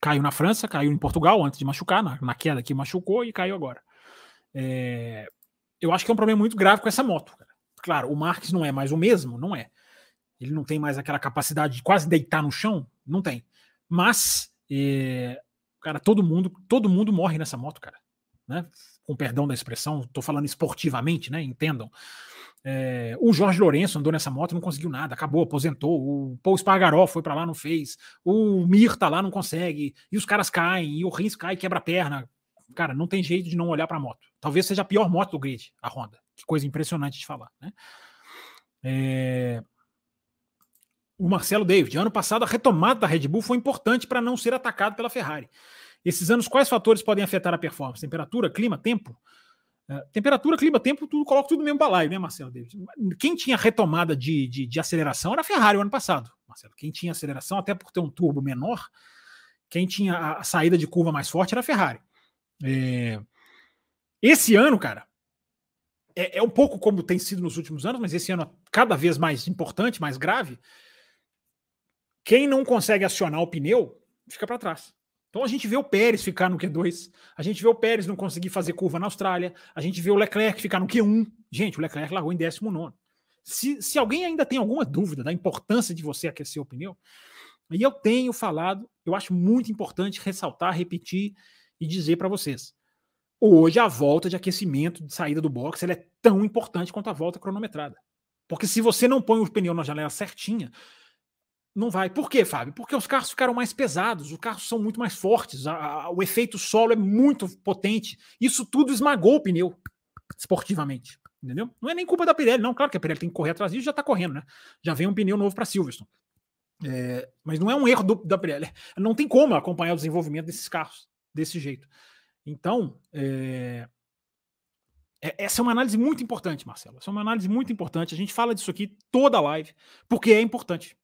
Speaker 2: Caiu na França, caiu em Portugal antes de machucar, na, na queda que machucou e caiu agora. É... Eu acho que é um problema muito grave com essa moto. Cara. Claro, o Marques não é mais o mesmo, não é. Ele não tem mais aquela capacidade de quase deitar no chão, não tem. Mas, é... cara, todo mundo, todo mundo morre nessa moto, cara. Né? Com perdão da expressão, estou falando esportivamente, né? Entendam. É, o Jorge Lourenço andou nessa moto, não conseguiu nada, acabou, aposentou. O Paul Spargaró foi para lá, não fez. O Mir tá lá, não consegue. E os caras caem, e o Rins cai, quebra a perna. Cara, não tem jeito de não olhar para a moto. Talvez seja a pior moto do grid, a Honda. Que coisa impressionante de falar, né? É... O Marcelo David, ano passado a retomada da Red Bull foi importante para não ser atacado pela Ferrari. Esses anos, quais fatores podem afetar a performance? Temperatura, clima, tempo? Uh, temperatura, clima, tempo, tudo, coloca tudo no mesmo balaio, né, Marcelo David? Quem tinha retomada de, de, de, aceleração era a Ferrari o ano passado, Marcelo. Quem tinha aceleração, até por ter um turbo menor, quem tinha a, a saída de curva mais forte era a Ferrari. É... Esse ano, cara, é, é, um pouco como tem sido nos últimos anos, mas esse ano cada vez mais importante, mais grave. Quem não consegue acionar o pneu fica para trás. Então a gente vê o Pérez ficar no Q2, a gente vê o Pérez não conseguir fazer curva na Austrália, a gente vê o Leclerc ficar no Q1. Gente, o Leclerc largou em 19. Se, se alguém ainda tem alguma dúvida da importância de você aquecer o pneu, e eu tenho falado, eu acho muito importante ressaltar, repetir e dizer para vocês. Hoje a volta de aquecimento de saída do box ela é tão importante quanto a volta cronometrada. Porque se você não põe o pneu na janela certinha, não vai. Por quê, Fábio? Porque os carros ficaram mais pesados, os carros são muito mais fortes, a, a, o efeito solo é muito potente. Isso tudo esmagou o pneu esportivamente. Entendeu? Não é nem culpa da Pirelli, não. Claro que a Pirelli tem que correr atrás disso, já está correndo, né? Já vem um pneu novo para Silverstone. É, mas não é um erro do, da Pirelli. Não tem como acompanhar o desenvolvimento desses carros desse jeito. Então, é, é, essa é uma análise muito importante, Marcelo. Essa é uma análise muito importante. A gente fala disso aqui toda live, porque é importante.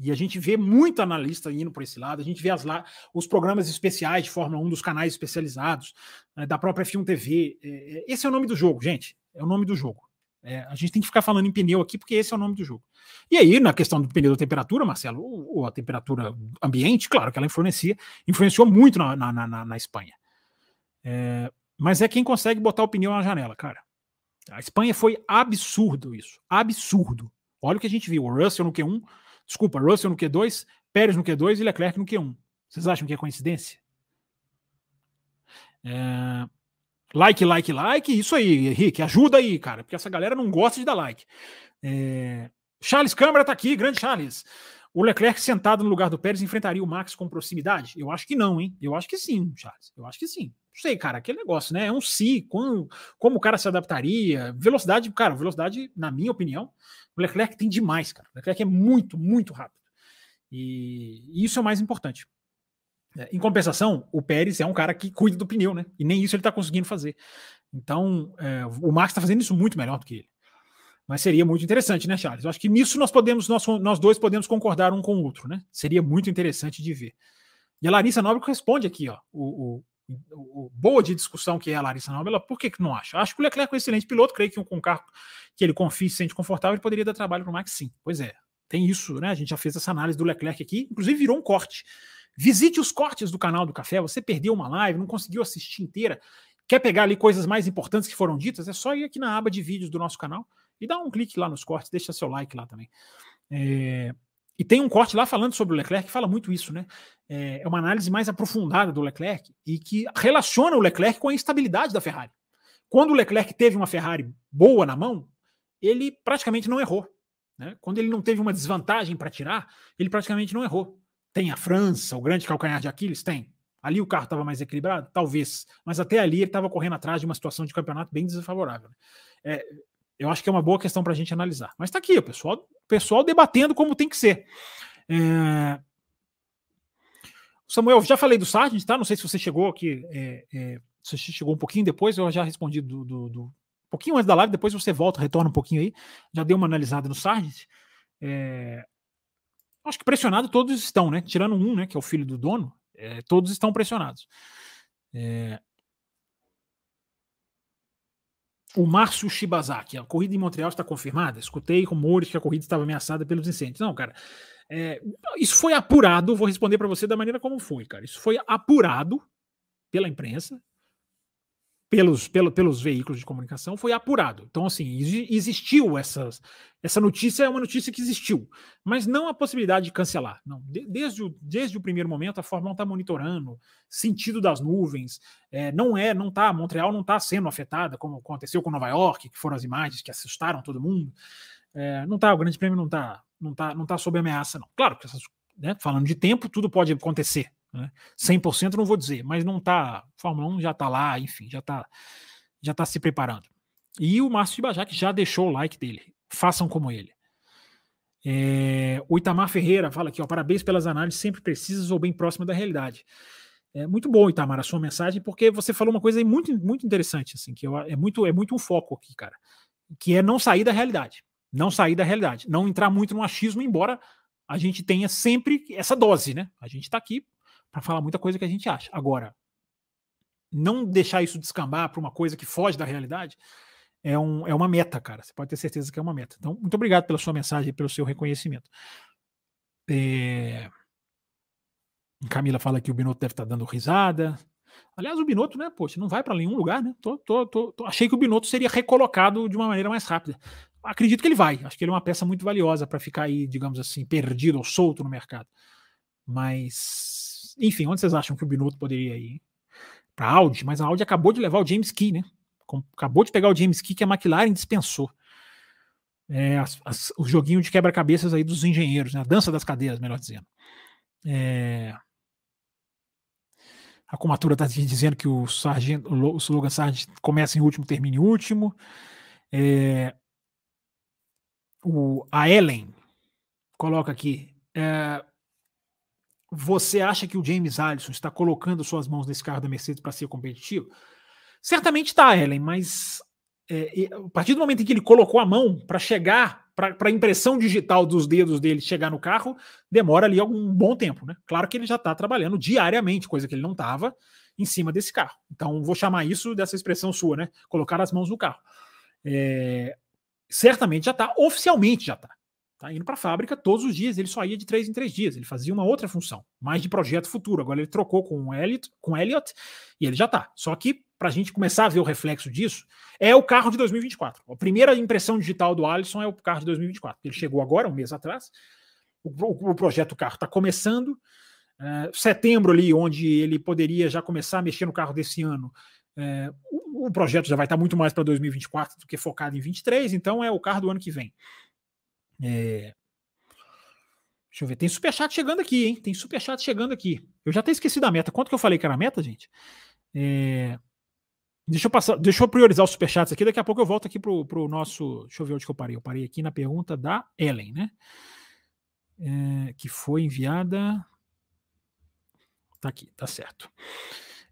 Speaker 2: E a gente vê muito analista indo por esse lado, a gente vê as lá, os programas especiais de Fórmula 1 dos canais especializados, né, da própria F1 TV. É, é, esse é o nome do jogo, gente. É o nome do jogo. É, a gente tem que ficar falando em pneu aqui, porque esse é o nome do jogo. E aí, na questão do pneu da temperatura, Marcelo, ou a temperatura ambiente, claro que ela influencia, influenciou muito na, na, na, na Espanha. É, mas é quem consegue botar o pneu na janela, cara. A Espanha foi absurdo isso. Absurdo. Olha o que a gente viu. O Russell no Q1 Desculpa, Russell no Q2, Pérez no Q2 e Leclerc no Q1. Vocês acham que é coincidência? É... Like, like, like. Isso aí, Henrique. Ajuda aí, cara, porque essa galera não gosta de dar like. É... Charles Câmara tá aqui, grande Charles. O Leclerc sentado no lugar do Pérez enfrentaria o Max com proximidade? Eu acho que não, hein? Eu acho que sim, Charles. Eu acho que sim. Sei, cara, aquele negócio, né? É um si, como, como o cara se adaptaria. Velocidade, cara, velocidade, na minha opinião, o Leclerc tem demais, cara. O Leclerc é muito, muito rápido. E, e isso é o mais importante. É, em compensação, o Pérez é um cara que cuida do pneu, né? E nem isso ele está conseguindo fazer. Então, é, o Max está fazendo isso muito melhor do que ele. Mas seria muito interessante, né, Charles? Eu acho que nisso nós podemos, nós, nós dois podemos concordar um com o outro, né? Seria muito interessante de ver. E a Larissa Nobre responde aqui, ó. O o, boa de discussão que é a Larissa Nobel, por que, que não acha? Acho que o Leclerc é um excelente piloto, creio que com um carro que ele confie e se sente confortável, ele poderia dar trabalho para o Max sim. Pois é, tem isso, né? A gente já fez essa análise do Leclerc aqui, inclusive virou um corte. Visite os cortes do canal do Café, você perdeu uma live, não conseguiu assistir inteira, quer pegar ali coisas mais importantes que foram ditas, é só ir aqui na aba de vídeos do nosso canal e dar um clique lá nos cortes, deixa seu like lá também. É, e tem um corte lá falando sobre o Leclerc que fala muito isso, né? É, é uma análise mais aprofundada do Leclerc e que relaciona o Leclerc com a instabilidade da Ferrari. Quando o Leclerc teve uma Ferrari boa na mão, ele praticamente não errou. Né? Quando ele não teve uma desvantagem para tirar, ele praticamente não errou. Tem a França, o grande calcanhar de Aquiles? Tem. Ali o carro estava mais equilibrado? Talvez. Mas até ali ele estava correndo atrás de uma situação de campeonato bem desfavorável. Né? É, eu acho que é uma boa questão para a gente analisar. Mas está aqui, o pessoal, pessoal debatendo como tem que ser. É... Samuel, já falei do Sargent, tá? Não sei se você chegou aqui, é, é, você chegou um pouquinho depois, eu já respondi do, do, do, um pouquinho antes da live, depois você volta, retorna um pouquinho aí. Já deu uma analisada no Sargent. É... Acho que pressionado todos estão, né? Tirando um, né? Que é o filho do dono, é, todos estão pressionados. É... o Márcio Shibazaki, a corrida em Montreal está confirmada? Escutei rumores que a corrida estava ameaçada pelos incêndios. Não, cara. É, isso foi apurado, vou responder para você da maneira como foi, cara. Isso foi apurado pela imprensa, pelos, pelo, pelos veículos de comunicação, foi apurado. Então, assim, existiu essas, essa notícia, é uma notícia que existiu, mas não a possibilidade de cancelar. Não. Desde, o, desde o primeiro momento, a Fórmula 1 está monitorando sentido das nuvens, é, não é, não tá, Montreal não está sendo afetada, como aconteceu com Nova York, que foram as imagens que assustaram todo mundo. É, não tá, o Grande Prêmio não está não tá, não tá sob ameaça, não. Claro que essas, né, falando de tempo, tudo pode acontecer. Né? 100% não vou dizer, mas não tá. Fórmula 1 já está lá, enfim, já está já tá se preparando. E o Márcio Bajac já deixou o like dele. Façam como ele. É, o Itamar Ferreira fala aqui, ó, parabéns pelas análises sempre precisas ou bem próximas da realidade. É muito bom, Itamar, a sua mensagem, porque você falou uma coisa muito, muito interessante, assim, que eu, é muito é muito um foco aqui, cara, que é não sair da realidade. Não sair da realidade. Não entrar muito no achismo, embora a gente tenha sempre essa dose, né? A gente está aqui para falar muita coisa que a gente acha. Agora, não deixar isso descambar para uma coisa que foge da realidade é, um, é uma meta, cara. Você pode ter certeza que é uma meta. Então, muito obrigado pela sua mensagem e pelo seu reconhecimento. É... Camila fala que o Binotto deve estar tá dando risada. Aliás, o Binotto, né, poxa, não vai para nenhum lugar, né? Tô, tô, tô, tô, Achei que o Binotto seria recolocado de uma maneira mais rápida. Acredito que ele vai. Acho que ele é uma peça muito valiosa para ficar aí, digamos assim, perdido ou solto no mercado. Mas, enfim, onde vocês acham que o Binotto poderia ir? Para a Audi, mas a Audi acabou de levar o James Key, né? Acabou de pegar o James Key que a McLaren dispensou. É, as, as, o joguinho de quebra-cabeças aí dos engenheiros, né? a dança das cadeiras, melhor dizendo. É, a comatura está dizendo que o, sargento, o slogan Sargent começa em último, termina em último. É, o, a Ellen coloca aqui. É, você acha que o James Allison está colocando suas mãos nesse carro da Mercedes para ser competitivo? Certamente está, Ellen, mas é, a partir do momento em que ele colocou a mão para chegar, para a impressão digital dos dedos dele chegar no carro, demora ali algum bom tempo, né? Claro que ele já está trabalhando diariamente, coisa que ele não estava em cima desse carro. Então, vou chamar isso dessa expressão sua, né? Colocar as mãos no carro. É, certamente já está, oficialmente já está. Tá indo para a fábrica todos os dias, ele só ia de três em três dias, ele fazia uma outra função, mais de projeto futuro. Agora ele trocou com o Elliot, com Elliot e ele já está. Só que para a gente começar a ver o reflexo disso, é o carro de 2024. A primeira impressão digital do Alisson é o carro de 2024. Ele chegou agora, um mês atrás. O, o, o projeto carro está começando. É, setembro ali, onde ele poderia já começar a mexer no carro desse ano, é, o, o, projeto já vai estar tá muito mais para 2024 do que focado em 23, então é o carro do ano que vem. É... Deixa eu ver, tem superchat chegando aqui, hein? Tem superchat chegando aqui. Eu já até esqueci da meta. Quanto que eu falei que era a meta, gente? É... Deixa eu passar, deixa eu priorizar os superchats aqui, daqui a pouco eu volto aqui pro, pro nosso. Deixa eu ver onde que eu parei. Eu parei aqui na pergunta da Ellen, né? É, que foi enviada. Tá aqui, tá certo.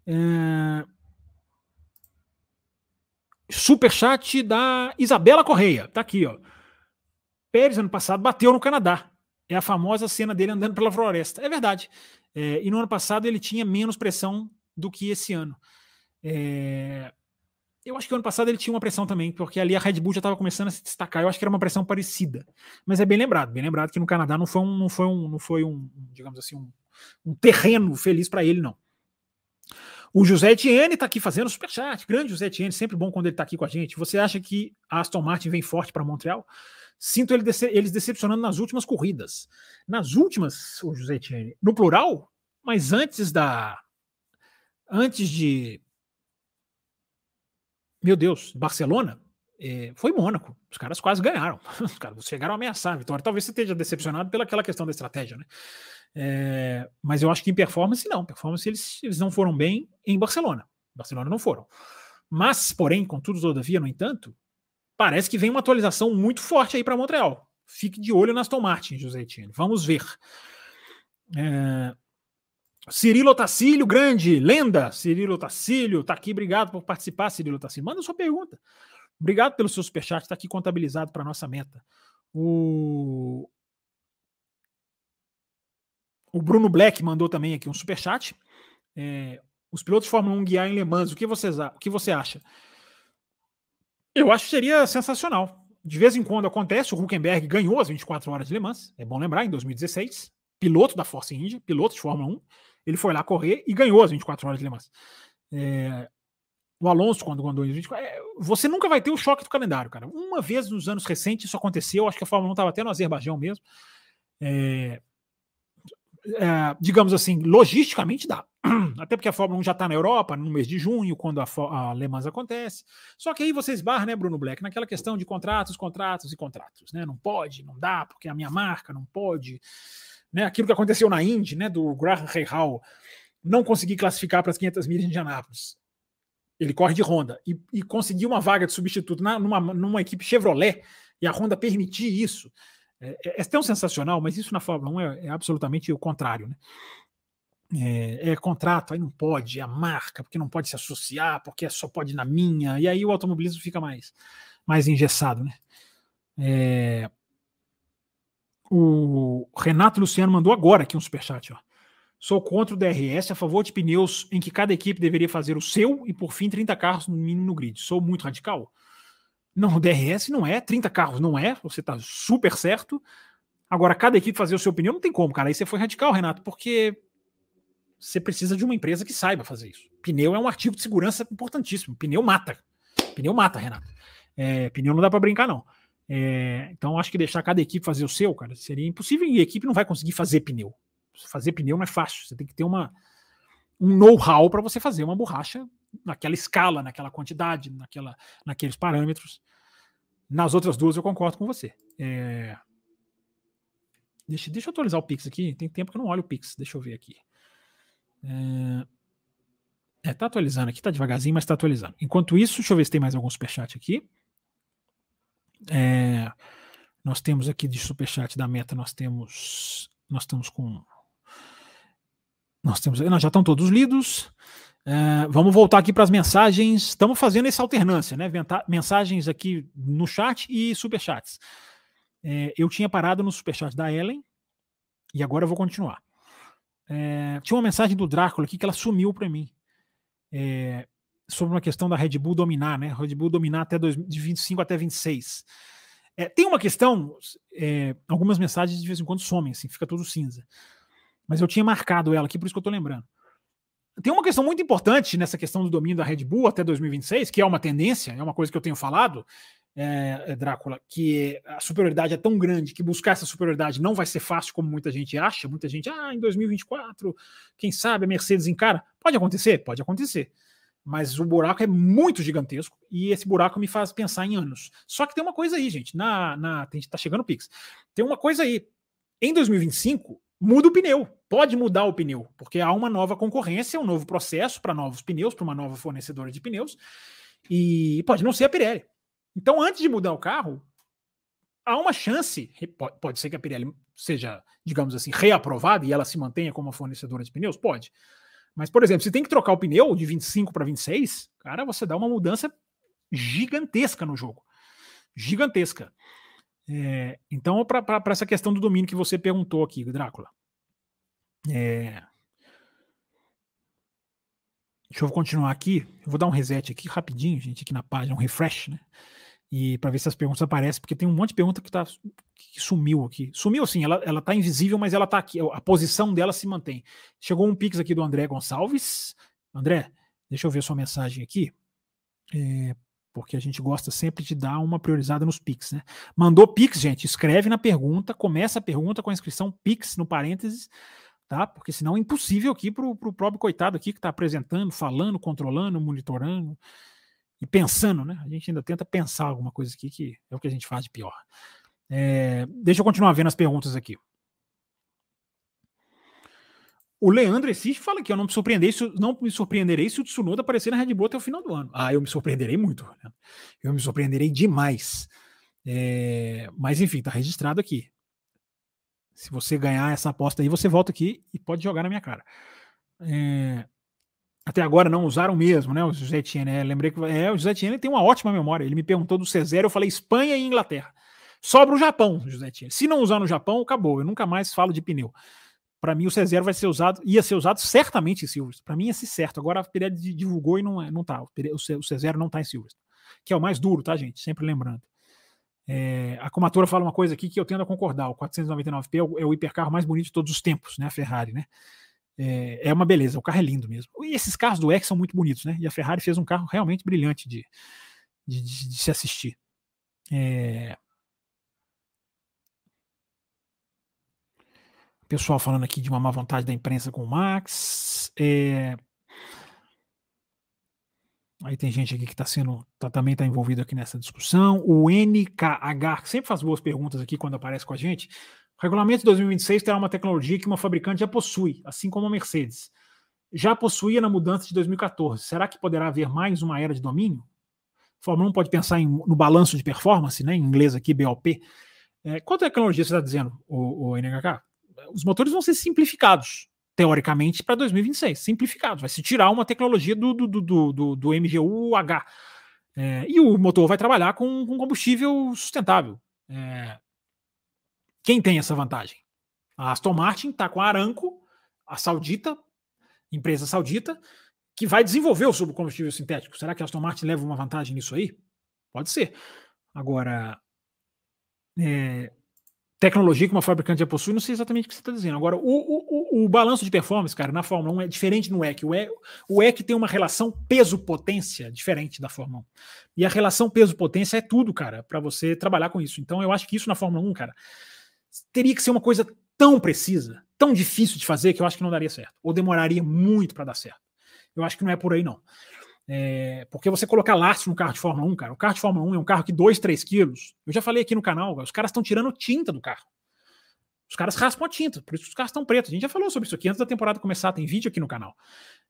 Speaker 2: É, superchat da Isabela Correia. Tá aqui, ó. Pérez, ano passado, bateu no Canadá. É a famosa cena dele andando pela floresta. É verdade. É, e no ano passado ele tinha menos pressão do que esse ano. É... Eu acho que ano passado ele tinha uma pressão também, porque ali a Red Bull já estava começando a se destacar. Eu acho que era uma pressão parecida. Mas é bem lembrado, bem lembrado que no Canadá não foi um, não foi um, não foi um digamos assim, um, um terreno feliz para ele, não. O José Etienne está aqui fazendo superchat. Grande José Etienne, sempre bom quando ele está aqui com a gente. Você acha que a Aston Martin vem forte para Montreal? Sinto ele dece eles decepcionando nas últimas corridas. Nas últimas, o José Etienne, no plural, mas antes da. Antes de meu Deus, Barcelona é, foi Mônaco. Os caras quase ganharam. Os caras chegaram a ameaçar a vitória. Talvez você esteja decepcionado pelaquela questão da estratégia, né? É, mas eu acho que em performance, não. Performance, eles, eles não foram bem em Barcelona. Barcelona não foram. Mas, porém, contudo, todavia, no entanto, parece que vem uma atualização muito forte aí para Montreal. Fique de olho nas Aston Martin, José Etienne. Vamos ver. É, Cirilo Tacílio, grande, lenda. Cirilo Tacílio, tá aqui. Obrigado por participar, Cirilo Tacílio. Manda sua pergunta. Obrigado pelo seu superchat, está aqui contabilizado para nossa meta. O... o Bruno Black mandou também aqui um superchat. É, os pilotos de Fórmula 1 guiar em Le Mans, o que, vocês, o que você acha? Eu acho que seria sensacional. De vez em quando acontece, o Huckenberg ganhou as 24 horas de Le Mans, é bom lembrar, em 2016, piloto da Force India, piloto de Fórmula 1, ele foi lá correr e ganhou as 24 horas de Le Mans. É, o Alonso, quando ganhou as 24 é, você nunca vai ter o choque do calendário, cara. Uma vez nos anos recentes isso aconteceu, acho que a Fórmula 1 estava até no Azerbaijão mesmo. É, é, digamos assim, logisticamente dá. Até porque a Fórmula 1 já está na Europa, no mês de junho, quando a, a Le Mans acontece. Só que aí você esbarra, né, Bruno Black, naquela questão de contratos, contratos e contratos. Né? Não pode, não dá, porque a minha marca não pode. Né? Aquilo que aconteceu na Indy, né, do Graham Rahal, não conseguir classificar para as 500 milhas de Indianápolis. Ele corre de Honda e, e conseguiu uma vaga de substituto na, numa, numa equipe Chevrolet e a Honda permitir isso. É, é, é, tão sensacional, mas isso na Fórmula 1 é, é absolutamente o contrário. Né? É, é, contrato, aí não pode, é a marca, porque não pode se associar, porque só pode na minha, e aí o automobilismo fica mais, mais engessado. Né? É, o Renato Luciano mandou agora aqui um superchat. Ó. Sou contra o DRS, a favor de pneus em que cada equipe deveria fazer o seu e, por fim, 30 carros no mínimo no grid. Sou muito radical. Não, o DRS não é, 30 carros não é, você está super certo. Agora, cada equipe fazer o seu pneu não tem como, cara. Aí você foi radical, Renato, porque você precisa de uma empresa que saiba fazer isso. Pneu é um artigo de segurança importantíssimo. Pneu mata. Pneu mata, Renato. É, pneu não dá para brincar, não. É, então, acho que deixar cada equipe fazer o seu, cara, seria impossível e a equipe não vai conseguir fazer pneu. Fazer pneu não é fácil. Você tem que ter uma, um know-how para você fazer uma borracha naquela escala, naquela quantidade, naquela, naqueles parâmetros. Nas outras duas eu concordo com você. É... Deixa, deixa eu atualizar o Pix aqui. Tem tempo que eu não olho o Pix. Deixa eu ver aqui. É... é, tá atualizando aqui, tá devagarzinho, mas tá atualizando. Enquanto isso, deixa eu ver se tem mais algum superchat aqui. É... Nós temos aqui de superchat da meta, nós temos. Nós estamos com. Nós temos. Não, já estão todos lidos. Uh, vamos voltar aqui para as mensagens. Estamos fazendo essa alternância, né? Mensagens aqui no chat e superchats. É, eu tinha parado no superchat da Ellen e agora eu vou continuar. É, tinha uma mensagem do Drácula aqui que ela sumiu para mim. É, sobre uma questão da Red Bull dominar, né? Red Bull dominar até dois, de 25 até 26. É, tem uma questão, é, algumas mensagens de vez em quando somem, assim, fica tudo cinza. Mas eu tinha marcado ela aqui, por isso que eu estou lembrando. Tem uma questão muito importante nessa questão do domínio da Red Bull até 2026, que é uma tendência, é uma coisa que eu tenho falado, é, Drácula, que a superioridade é tão grande que buscar essa superioridade não vai ser fácil como muita gente acha. Muita gente, ah, em 2024, quem sabe a Mercedes encara. Pode acontecer? Pode acontecer. Mas o buraco é muito gigantesco e esse buraco me faz pensar em anos. Só que tem uma coisa aí, gente. Na, na, tá chegando o Pix. Tem uma coisa aí. Em 2025, muda o pneu. Pode mudar o pneu, porque há uma nova concorrência, um novo processo para novos pneus, para uma nova fornecedora de pneus, e pode não ser a Pirelli. Então, antes de mudar o carro, há uma chance, pode ser que a Pirelli seja, digamos assim, reaprovada e ela se mantenha como fornecedora de pneus? Pode. Mas, por exemplo, se tem que trocar o pneu de 25 para 26, cara, você dá uma mudança gigantesca no jogo. Gigantesca. É, então, para essa questão do domínio que você perguntou aqui, Drácula. É, deixa eu continuar aqui. Eu vou dar um reset aqui rapidinho, gente, aqui na página, um refresh, né? E para ver se as perguntas aparecem, porque tem um monte de pergunta que, tá, que sumiu aqui. Sumiu assim, ela, ela tá invisível, mas ela tá aqui. A posição dela se mantém. Chegou um pix aqui do André Gonçalves. André, deixa eu ver sua mensagem aqui. É, porque a gente gosta sempre de dar uma priorizada nos Pix, né? Mandou Pix, gente, escreve na pergunta, começa a pergunta com a inscrição Pix no parênteses, tá? Porque senão é impossível aqui para o próprio coitado aqui que está apresentando, falando, controlando, monitorando e pensando, né? A gente ainda tenta pensar alguma coisa aqui que é o que a gente faz de pior. É, deixa eu continuar vendo as perguntas aqui. O Leandro Existe fala que eu não me surpreenderei se, não me surpreenderei se o Tsunoda aparecer na Red Bull até o final do ano. Ah, eu me surpreenderei muito. Né? Eu me surpreenderei demais. É, mas enfim, tá registrado aqui. Se você ganhar essa aposta aí, você volta aqui e pode jogar na minha cara. É, até agora não usaram mesmo, né? O José Etienne. É, lembrei que é, o José Etienne tem uma ótima memória. Ele me perguntou do C0, eu falei Espanha e Inglaterra. Sobra o Japão, José Etienne. Se não usar no Japão, acabou. Eu nunca mais falo de pneu. Para mim, o C0 vai ser usado, ia ser usado certamente em Silverstone. Para mim, ia ser certo. Agora a Pirelli divulgou e não, não tá. O C0 não tá em Silverstone. que é o mais duro, tá, gente? Sempre lembrando. É, a Comatora fala uma coisa aqui que eu tendo a concordar: o 499P é o, é o hipercarro mais bonito de todos os tempos, né? A Ferrari, né? É, é, uma beleza, o carro é lindo mesmo. E esses carros do X são muito bonitos, né? E a Ferrari fez um carro realmente brilhante de, de, de, de se assistir. É... Pessoal falando aqui de uma má vontade da imprensa com o Max. É... Aí tem gente aqui que está sendo, tá, também está envolvido aqui nessa discussão. O NKH, que sempre faz boas perguntas aqui quando aparece com a gente. O regulamento de 2026 terá uma tecnologia que uma fabricante já possui, assim como a Mercedes. Já possuía na mudança de 2014. Será que poderá haver mais uma era de domínio? A Fórmula 1 pode pensar em, no balanço de performance, né, em inglês aqui, BOP. É, qual tecnologia você está dizendo, o, o NHK? Os motores vão ser simplificados teoricamente, para 2026, simplificado. Vai se tirar uma tecnologia do, do, do, do, do MGU-H. É, e o motor vai trabalhar com, com combustível sustentável. É, quem tem essa vantagem? A Aston Martin está com a Aramco, a saudita, empresa saudita, que vai desenvolver o subcombustível sintético. Será que a Aston Martin leva uma vantagem nisso aí? Pode ser. Agora, é, tecnologia que uma fabricante já possui, não sei exatamente o que você está dizendo. Agora, o, o, o, balanço de performance, cara, na Fórmula 1 é diferente no EC. O EC, o EC tem uma relação peso-potência diferente da Fórmula 1. E a relação peso-potência é tudo, cara, para você trabalhar com isso. Então, eu acho que isso na Fórmula 1, cara, teria que ser uma coisa tão precisa, tão difícil de fazer, que eu acho que não daria certo. Ou demoraria muito para dar certo. Eu acho que não é por aí, não. É, porque você colocar lastro no carro de Fórmula 1, cara, o carro de Fórmula 1 é um carro que 2, 3 quilos. Eu já falei aqui no canal, os caras estão tirando tinta do carro. Os caras raspam a tinta, por isso os carros estão pretos. A gente já falou sobre isso aqui antes da temporada começar, tem vídeo aqui no canal.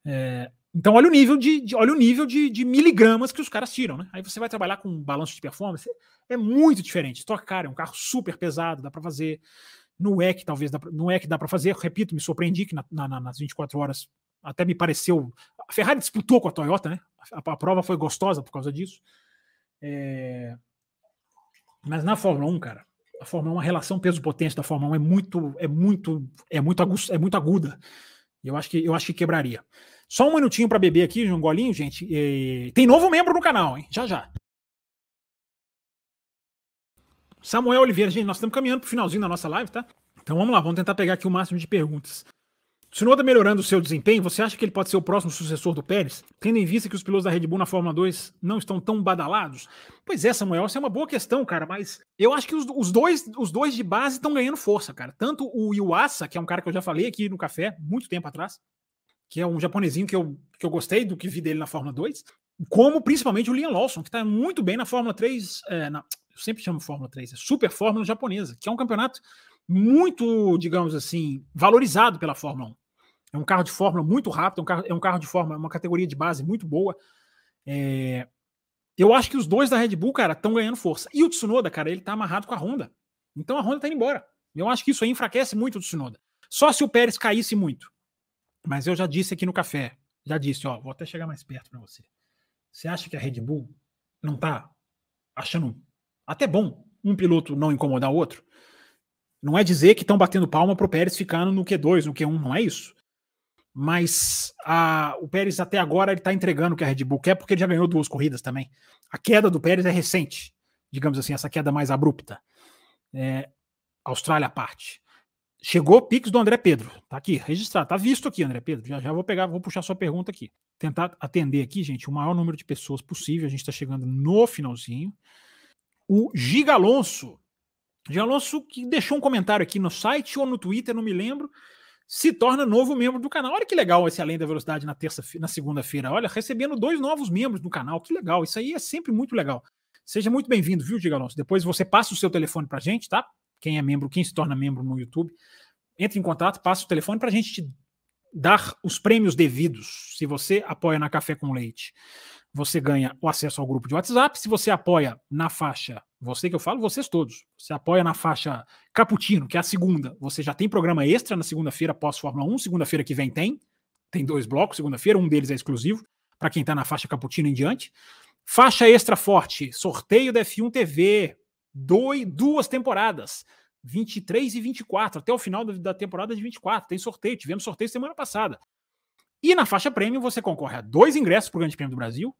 Speaker 2: É, então, olha o nível de, de olha o nível de, de, miligramas que os caras tiram, né? Aí você vai trabalhar com um balanço de performance, é muito diferente. Stock Car é um carro super pesado, dá para fazer. No EC, talvez, dá no EC dá para fazer. Repito, me surpreendi que na, na, nas 24 horas até me pareceu. A Ferrari disputou com a Toyota, né? A, a prova foi gostosa por causa disso. É... Mas na Fórmula 1, cara, a Fórmula 1, a relação peso-potência da Fórmula 1 é muito, é muito, é muito, aguda, é muito aguda. Eu acho que eu acho que quebraria. Só um minutinho para beber aqui, um golinho, gente. E... Tem novo membro no canal, hein? Já já. Samuel Oliveira, gente, nós estamos caminhando para o finalzinho da nossa live, tá? Então vamos lá, vamos tentar pegar aqui o máximo de perguntas. Tsunoda melhorando o seu desempenho, você acha que ele pode ser o próximo sucessor do Pérez? Tendo em vista que os pilotos da Red Bull na Fórmula 2 não estão tão badalados? Pois é, Samuel, essa é uma boa questão, cara, mas eu acho que os, os dois, os dois de base estão ganhando força, cara. Tanto o Yuasa, que é um cara que eu já falei aqui no café, muito tempo atrás, que é um japonesinho que eu, que eu gostei do que vi dele na Fórmula 2, como principalmente o Liam Lawson, que está muito bem na Fórmula 3, é, na, eu sempre chamo Fórmula 3, é Super Fórmula japonesa, que é um campeonato muito, digamos assim, valorizado pela Fórmula 1. É um carro de Fórmula muito rápido, é um carro, é um carro de Fórmula, uma categoria de base muito boa. É, eu acho que os dois da Red Bull, cara, estão ganhando força. E o Tsunoda, cara, ele tá amarrado com a Honda. Então a Honda tá indo embora. Eu acho que isso aí enfraquece muito o Tsunoda. Só se o Pérez caísse muito. Mas eu já disse aqui no café, já disse, ó, vou até chegar mais perto para você. Você acha que a Red Bull não tá achando até bom um piloto não incomodar o outro? Não é dizer que estão batendo palma pro Pérez ficando no Q2, no Q1, não é isso. Mas a, o Pérez até agora ele está entregando o que a Red Bull quer, porque ele já ganhou duas corridas também. A queda do Pérez é recente, digamos assim, essa queda mais abrupta. É, Austrália à parte. Chegou Pix do André Pedro. Tá aqui, registrado. Tá visto aqui, André Pedro. Já, já vou pegar, vou puxar sua pergunta aqui. Tentar atender aqui, gente, o maior número de pessoas possível. A gente está chegando no finalzinho. O Giga Alonso de Alonso, que deixou um comentário aqui no site ou no Twitter, não me lembro, se torna novo membro do canal. Olha que legal esse Além da Velocidade na terça na segunda-feira. Olha, recebendo dois novos membros do canal. Que legal. Isso aí é sempre muito legal. Seja muito bem-vindo, viu, Diga Alonso? Depois você passa o seu telefone pra gente, tá? Quem é membro, quem se torna membro no YouTube, entre em contato, passa o telefone pra gente te dar os prêmios devidos. Se você apoia na Café com Leite, você ganha o acesso ao grupo de WhatsApp. Se você apoia na faixa você que eu falo, vocês todos. Você apoia na faixa Caputino, que é a segunda. Você já tem programa extra na segunda-feira pós Fórmula 1. Segunda-feira que vem tem. Tem dois blocos, segunda-feira. Um deles é exclusivo para quem está na faixa Caputino em diante. Faixa extra forte, sorteio da F1 TV. Dois, duas temporadas. 23 e 24, até o final da temporada de 24. Tem sorteio, tivemos sorteio semana passada. E na faixa premium você concorre a dois ingressos para o Grande Prêmio do Brasil,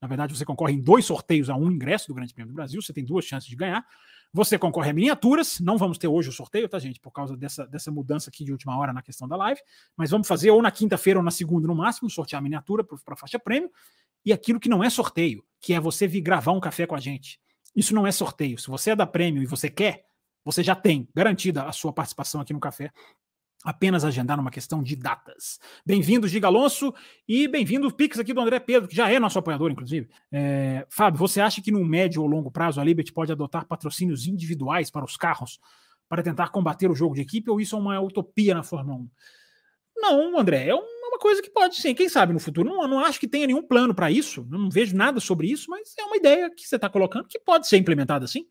Speaker 2: Na verdade, você concorre em dois sorteios a um ingresso do Grande Prêmio do Brasil. Você tem duas chances de ganhar. Você concorre a miniaturas. Não vamos ter hoje o sorteio, tá, gente? Por causa dessa, dessa mudança aqui de última hora na questão da live. Mas vamos fazer ou na quinta-feira ou na segunda, no máximo, sortear a miniatura para a faixa prêmio. E aquilo que não é sorteio, que é você vir gravar um café com a gente. Isso não é sorteio. Se você é da prêmio e você quer, você já tem garantida a sua participação aqui no café apenas agendar uma questão de datas. Bem-vindo, Giga Alonso, e bem-vindo o Pix aqui do André Pedro, que já é nosso apoiador, inclusive. É, Fábio, você acha que no médio ou longo prazo a Liberty pode adotar patrocínios individuais para os carros para tentar combater o jogo de equipe, ou isso é uma utopia na Fórmula 1? Não, André, é uma coisa que pode sim, quem sabe no futuro. Não, não acho que tenha nenhum plano para isso, não vejo nada sobre isso, mas é uma ideia que você está colocando que pode ser implementada assim,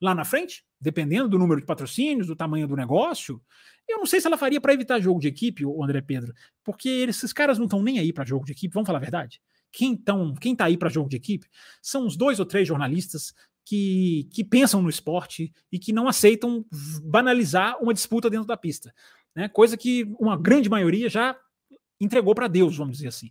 Speaker 2: lá na frente, dependendo do número de patrocínios, do tamanho do negócio. Eu não sei se ela faria para evitar jogo de equipe, o André Pedro, porque esses caras não estão nem aí para jogo de equipe, vamos falar a verdade. Quem, tão, quem tá aí para jogo de equipe são os dois ou três jornalistas que, que pensam no esporte e que não aceitam banalizar uma disputa dentro da pista. Né? Coisa que uma grande maioria já entregou para Deus, vamos dizer assim.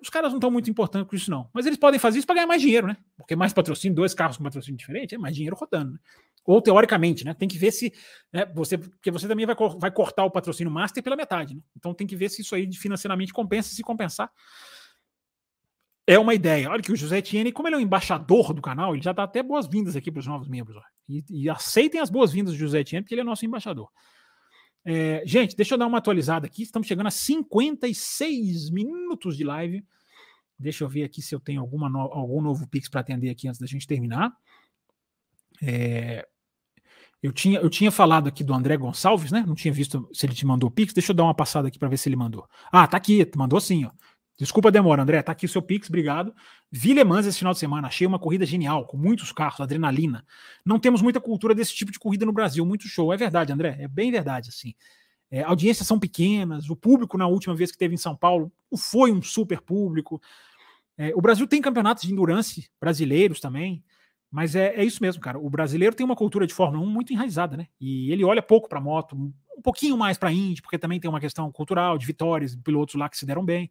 Speaker 2: Os caras não estão muito importantes com isso, não. Mas eles podem fazer isso para ganhar mais dinheiro, né? Porque mais patrocínio, dois carros com patrocínio diferente, é mais dinheiro rodando. Né? Ou teoricamente, né? Tem que ver se né, você, porque você também vai, vai cortar o patrocínio master pela metade, né? Então tem que ver se isso aí financeiramente compensa, se compensar. É uma ideia. Olha que o José Etienne, como ele é o embaixador do canal, ele já dá até boas-vindas aqui para os novos membros. E, e, aceitem as boas-vindas do José Etienne, porque ele é nosso embaixador. É, gente, deixa eu dar uma atualizada aqui. Estamos chegando a 56 minutos de live. Deixa eu ver aqui se eu tenho alguma no, algum novo Pix para atender aqui antes da gente terminar. É, eu tinha, eu tinha falado aqui do André Gonçalves, né? Não tinha visto se ele te mandou Pix. Deixa eu dar uma passada aqui para ver se ele mandou. Ah, tá aqui, mandou sim, ó. Desculpa a demora, André. Tá aqui o seu Pix, obrigado. Vi Le Mans esse final de semana, achei uma corrida genial, com muitos carros, adrenalina. Não temos muita cultura desse tipo de corrida no Brasil, muito show. É verdade, André, é bem verdade, assim. É, audiências são pequenas, o público na última vez que teve em São Paulo foi um super público. É, o Brasil tem campeonatos de endurance brasileiros também. Mas é, é isso mesmo, cara. O brasileiro tem uma cultura de Fórmula 1 muito enraizada, né? E ele olha pouco para moto, um pouquinho mais para Indy, porque também tem uma questão cultural, de vitórias, pilotos lá que se deram bem.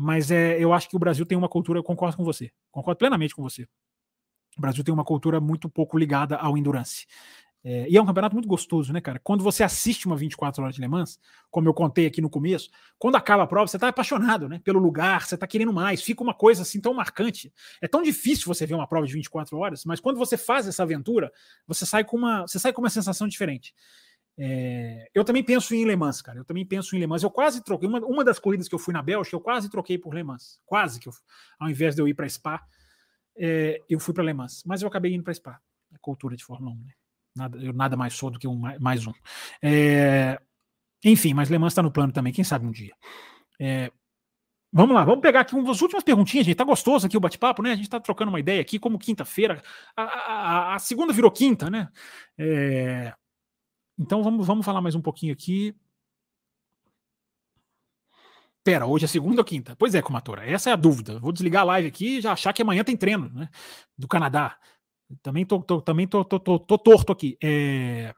Speaker 2: Mas é, eu acho que o Brasil tem uma cultura, eu concordo com você, concordo plenamente com você. O Brasil tem uma cultura muito pouco ligada ao endurance. É, e é um campeonato muito gostoso, né, cara? Quando você assiste uma 24 horas de Le Mans, como eu contei aqui no começo, quando acaba a prova, você tá apaixonado, né? Pelo lugar, você tá querendo mais, fica uma coisa assim tão marcante. É tão difícil você ver uma prova de 24 horas, mas quando você faz essa aventura, você sai com uma, você sai com uma sensação diferente. É, eu também penso em Le Mans, cara. Eu também penso em Le Mans. Eu quase troquei. Uma, uma das corridas que eu fui na Bélgica, eu quase troquei por Le Mans. Quase que eu, ao invés de eu ir para Spa, é, eu fui para Le Mans. Mas eu acabei indo para Spa. É cultura de Fórmula 1, né? Nada, eu nada mais sou do que um, mais um. É, enfim, mas Le Mans está no plano também, quem sabe um dia. É, vamos lá, vamos pegar aqui umas últimas perguntinhas, gente. Tá gostoso aqui o bate-papo, né? A gente tá trocando uma ideia aqui, como quinta-feira. A, a, a, segunda virou quinta, né? É, então vamos, vamos falar mais um pouquinho aqui. Pera, hoje é segunda ou quinta? Pois é, Comatora, essa é a dúvida. Vou desligar a live aqui e já achar que amanhã tem treino, né? Do Canadá. Também tô, tô também tô, tô, tô, tô, torto aqui. É...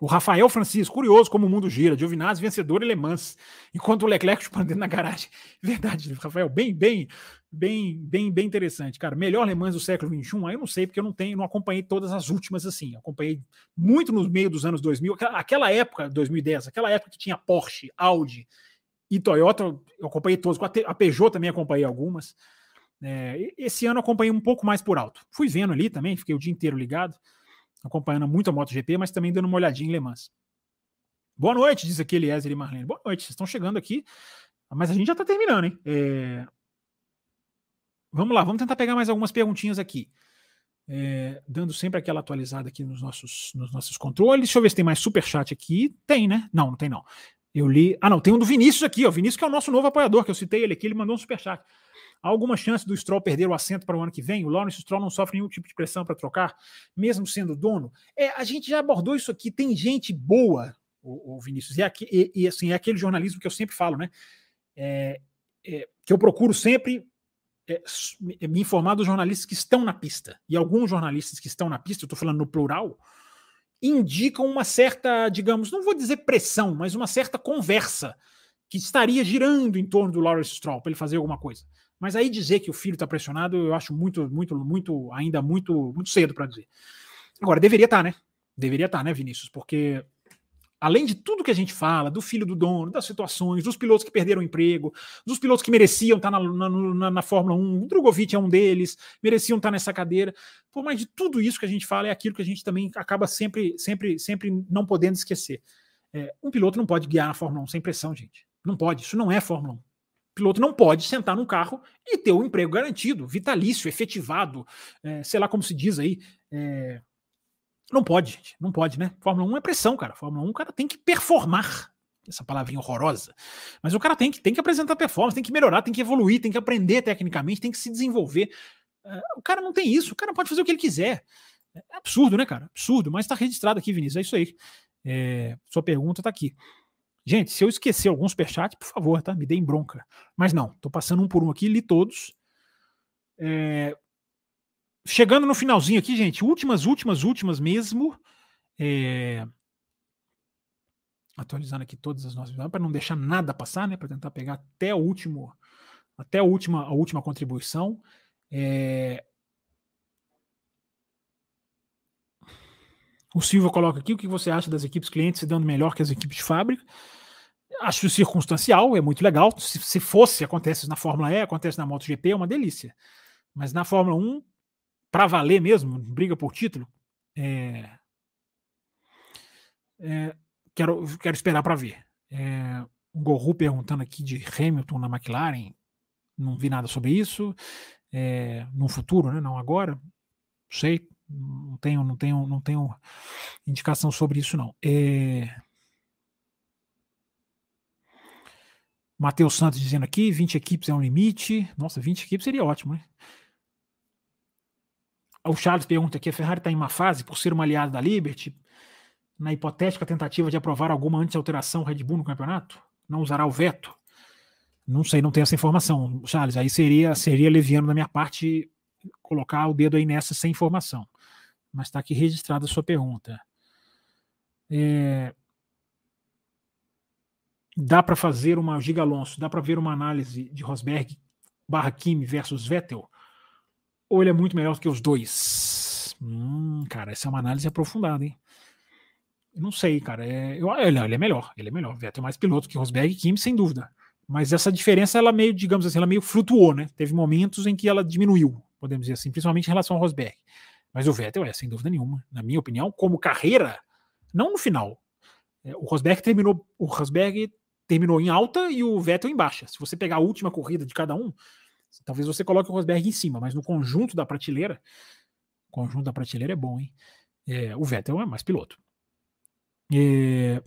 Speaker 2: O Rafael Francisco, curioso como o mundo gira. Giovinazzi, vencedor e Le Mans. Enquanto o Leclerc chupando dentro da garagem. Verdade, Rafael, bem, bem, bem, bem, bem interessante. Cara, melhor Le Mans do século XXI, aí eu não sei, porque eu não tenho, não acompanhei todas as últimas assim. Acompanhei muito no meio dos anos 2000. Aquela época, 2010, aquela época que tinha Porsche, Audi e Toyota, eu acompanhei todos. A Peugeot também acompanhei algumas. É, esse ano acompanhei um pouco mais por alto. Fui vendo ali também, fiquei o dia inteiro ligado, acompanhando muito a MotoGP, mas também dando uma olhadinha em Le Mans. Boa noite, diz aqui Eliezer e Marlene. Boa noite, vocês estão chegando aqui, mas a gente já está terminando, hein? É... Vamos lá, vamos tentar pegar mais algumas perguntinhas aqui. É, dando sempre aquela atualizada aqui nos nossos, nos nossos controles. Deixa eu ver se tem mais super chat aqui. Tem, né? Não, não tem não. Eu li. Ah, não, tem um do Vinícius aqui, ó. Vinícius que é o nosso novo apoiador, que eu citei ele aqui, ele mandou um super chat. Há alguma chance do Stroll perder o assento para o ano que vem? O Lawrence Stroll não sofre nenhum tipo de pressão para trocar, mesmo sendo dono? É, a gente já abordou isso aqui. Tem gente boa, o, o Vinícius, e, aqui, e, e, assim, é aquele jornalismo que eu sempre falo, né? É, é, que eu procuro sempre é, me informar dos jornalistas que estão na pista. E alguns jornalistas que estão na pista, eu estou falando no plural, indicam uma certa, digamos, não vou dizer pressão, mas uma certa conversa que estaria girando em torno do Lawrence Stroll para ele fazer alguma coisa. Mas aí dizer que o filho está pressionado, eu acho muito, muito, muito, ainda muito, muito cedo para dizer. Agora, deveria estar, tá, né? Deveria estar, tá, né, Vinícius? Porque além de tudo que a gente fala, do filho do dono, das situações, dos pilotos que perderam o emprego, dos pilotos que mereciam estar tá na, na, na, na Fórmula 1, o Drogovic é um deles, mereciam estar nessa cadeira. Por mais de tudo isso que a gente fala, é aquilo que a gente também acaba sempre, sempre, sempre não podendo esquecer. É, um piloto não pode guiar na Fórmula 1 sem pressão, gente. Não pode, isso não é Fórmula 1. O piloto não pode sentar num carro e ter o um emprego garantido, vitalício, efetivado, é, sei lá como se diz aí. É... Não pode, gente. Não pode, né? Fórmula 1 é pressão, cara. Fórmula 1 o cara tem que performar. Essa palavrinha horrorosa. Mas o cara tem que, tem que apresentar performance, tem que melhorar, tem que evoluir, tem que aprender tecnicamente, tem que se desenvolver. É, o cara não tem isso. O cara pode fazer o que ele quiser. É absurdo, né, cara? Absurdo. Mas está registrado aqui, Vinícius. É isso aí. É... Sua pergunta está aqui. Gente, se eu esquecer algum superchat, por favor, tá? Me deem bronca. Mas não, tô passando um por um aqui, li todos. É... Chegando no finalzinho aqui, gente, últimas, últimas, últimas mesmo. É... Atualizando aqui todas as nossas para não deixar nada passar, né? Para tentar pegar até o último, até a última, a última contribuição. É... O Silva coloca aqui o que você acha das equipes clientes se dando melhor que as equipes de fábrica. Acho circunstancial, é muito legal. Se, se fosse, acontece na Fórmula E, acontece na MotoGP, é uma delícia. Mas na Fórmula 1, para valer mesmo, briga por título, é, é, quero, quero esperar para ver. É, o Gorru perguntando aqui de Hamilton na McLaren, não vi nada sobre isso. É, no futuro, né? Não agora. Não sei, não tenho, não tenho, não tenho indicação sobre isso não. É, Matheus Santos dizendo aqui, 20 equipes é um limite. Nossa, 20 equipes seria ótimo, né? O Charles pergunta aqui: a Ferrari está em uma fase por ser uma aliada da Liberty? Na hipotética tentativa de aprovar alguma anti-alteração Red Bull no campeonato? Não usará o veto? Não sei, não tenho essa informação, Charles. Aí seria, seria leviano da minha parte colocar o dedo aí nessa sem informação. Mas está aqui registrada a sua pergunta. É, dá para fazer uma Giga Alonso, dá para ver uma análise de Rosberg barra Kimi versus Vettel? Ou ele é muito melhor do que os dois? Hum, cara, essa é uma análise aprofundada, hein? Eu não sei, cara. É, eu, ele, ele, é melhor, ele é melhor. Vettel é mais piloto que Rosberg e Kimi, sem dúvida. Mas essa diferença, ela meio, digamos assim, ela meio flutuou, né? Teve momentos em que ela diminuiu, podemos dizer assim, principalmente em relação ao Rosberg. Mas o Vettel é, sem dúvida nenhuma, na minha opinião, como carreira, não no final. É, o Rosberg terminou, o Rosberg terminou em alta e o Vettel em baixa. Se você pegar a última corrida de cada um, talvez você coloque o Rosberg em cima, mas no conjunto da prateleira, o conjunto da prateleira é bom, hein? É, o Vettel é mais piloto. É,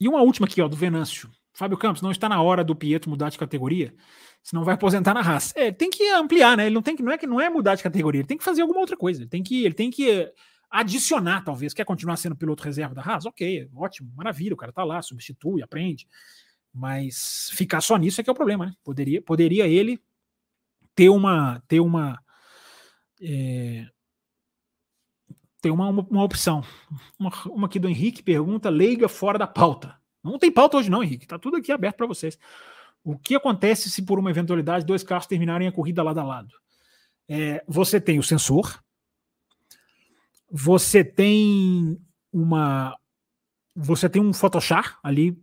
Speaker 2: e uma última aqui, ó, do Venâncio. Fábio Campos, não está na hora do Pietro mudar de categoria, senão vai aposentar na raça. É, tem que ampliar, né? Ele não tem que, não é que não é mudar de categoria, ele tem que fazer alguma outra coisa. Ele tem que, ele tem que adicionar, talvez. Quer continuar sendo piloto reserva da Haas? Ok, ótimo, maravilha, o cara tá lá, substitui, aprende. Mas ficar só nisso é que é o problema, né? Poderia, poderia ele ter uma. ter uma. É, ter uma, uma, uma opção. Uma, uma, aqui do Henrique pergunta, leiga fora da pauta. Não tem pauta hoje, não, Henrique. Tá tudo aqui aberto para vocês. O que acontece se, por uma eventualidade, dois carros terminarem a corrida lado a lado? É, você tem o sensor, você tem uma. Você tem um Photoshop ali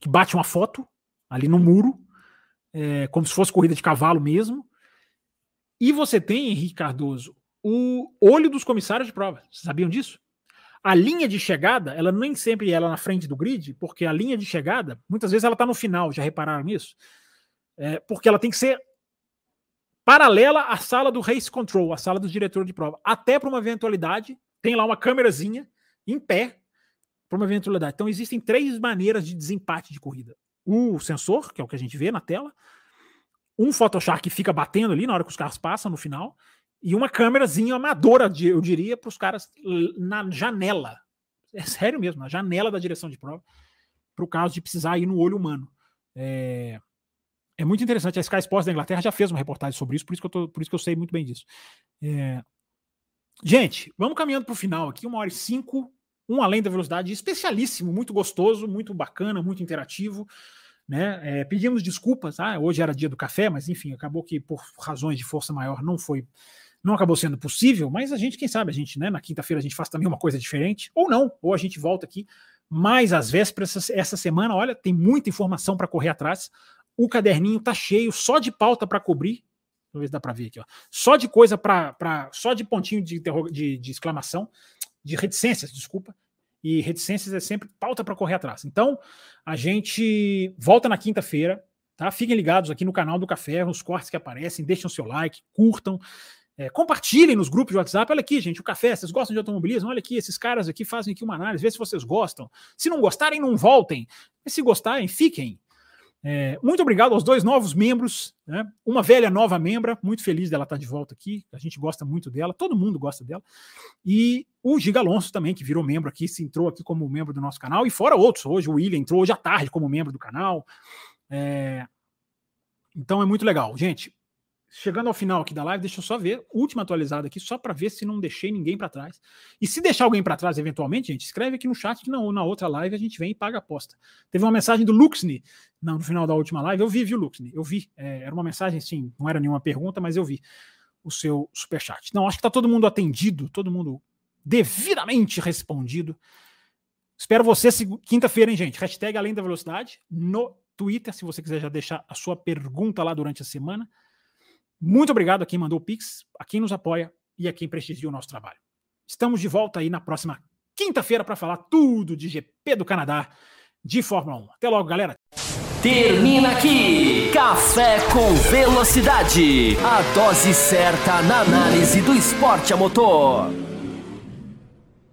Speaker 2: que bate uma foto ali no muro, é, como se fosse corrida de cavalo mesmo. E você tem, Henrique Cardoso, o olho dos comissários de prova. Vocês sabiam disso? A linha de chegada, ela nem sempre é na frente do grid, porque a linha de chegada, muitas vezes ela está no final, já repararam nisso? É, porque ela tem que ser paralela à sala do race control, a sala do diretor de prova, até para uma eventualidade tem lá uma câmerazinha em pé para uma eventualidade. Então existem três maneiras de desempate de corrida. O sensor, que é o que a gente vê na tela, um Photoshop que fica batendo ali na hora que os carros passam no final, e uma câmerazinha amadora, eu diria, para os caras na janela. É sério mesmo, na janela da direção de prova, para o caso de precisar ir no olho humano. É, é muito interessante. A Sky Sports da Inglaterra já fez uma reportagem sobre isso, por isso que eu, tô, por isso que eu sei muito bem disso. É, Gente, vamos caminhando para o final aqui, uma hora e cinco, um além da velocidade, especialíssimo, muito gostoso, muito bacana, muito interativo. Né? É, pedimos desculpas, ah, hoje era dia do café, mas enfim, acabou que por razões de força maior não foi, não acabou sendo possível, mas a gente, quem sabe, a gente, né, na quinta-feira a gente faz também uma coisa diferente, ou não, ou a gente volta aqui mais às vésperas essa, essa semana, olha, tem muita informação para correr atrás. O caderninho tá cheio só de pauta para cobrir. Se dá para ver aqui, ó. Só de coisa para só de pontinho de, de, de exclamação, de reticências, desculpa, e reticências é sempre pauta para correr atrás. Então, a gente volta na quinta-feira, tá? Fiquem ligados aqui no canal do Café, nos cortes que aparecem, deixem o seu like, curtam, é, compartilhem nos grupos de WhatsApp. Olha aqui, gente, o café. Vocês gostam de automobilismo? Olha aqui, esses caras aqui fazem aqui uma análise, vê se vocês gostam. Se não gostarem, não voltem. E se gostarem, fiquem. É, muito obrigado aos dois novos membros, né? uma velha nova membra, muito feliz dela estar de volta aqui, a gente gosta muito dela, todo mundo gosta dela, e o Giga Alonso também, que virou membro aqui, se entrou aqui como membro do nosso canal, e fora outros, hoje o William entrou hoje à tarde como membro do canal, é... então é muito legal. Gente, chegando ao final aqui da live, deixa eu só ver, última atualizada aqui, só para ver se não deixei ninguém para trás. E se deixar alguém para trás eventualmente, gente, escreve aqui no chat que não, na outra live a gente vem e paga a aposta. Teve uma mensagem do Luxney no final da última live, eu vi, viu, Luxney? Eu vi. É, era uma mensagem, sim, não era nenhuma pergunta, mas eu vi o seu superchat. Não, acho que está todo mundo atendido, todo mundo devidamente respondido. Espero você quinta-feira, hein, gente? Hashtag Além da Velocidade no Twitter, se você quiser já deixar a sua pergunta lá durante a semana. Muito obrigado a quem mandou o Pix, a quem nos apoia e a quem prestigia o nosso trabalho. Estamos de volta aí na próxima quinta-feira para falar tudo de GP do Canadá de Fórmula 1. Até logo, galera.
Speaker 1: Termina aqui Café com Velocidade a dose certa na análise do esporte a motor.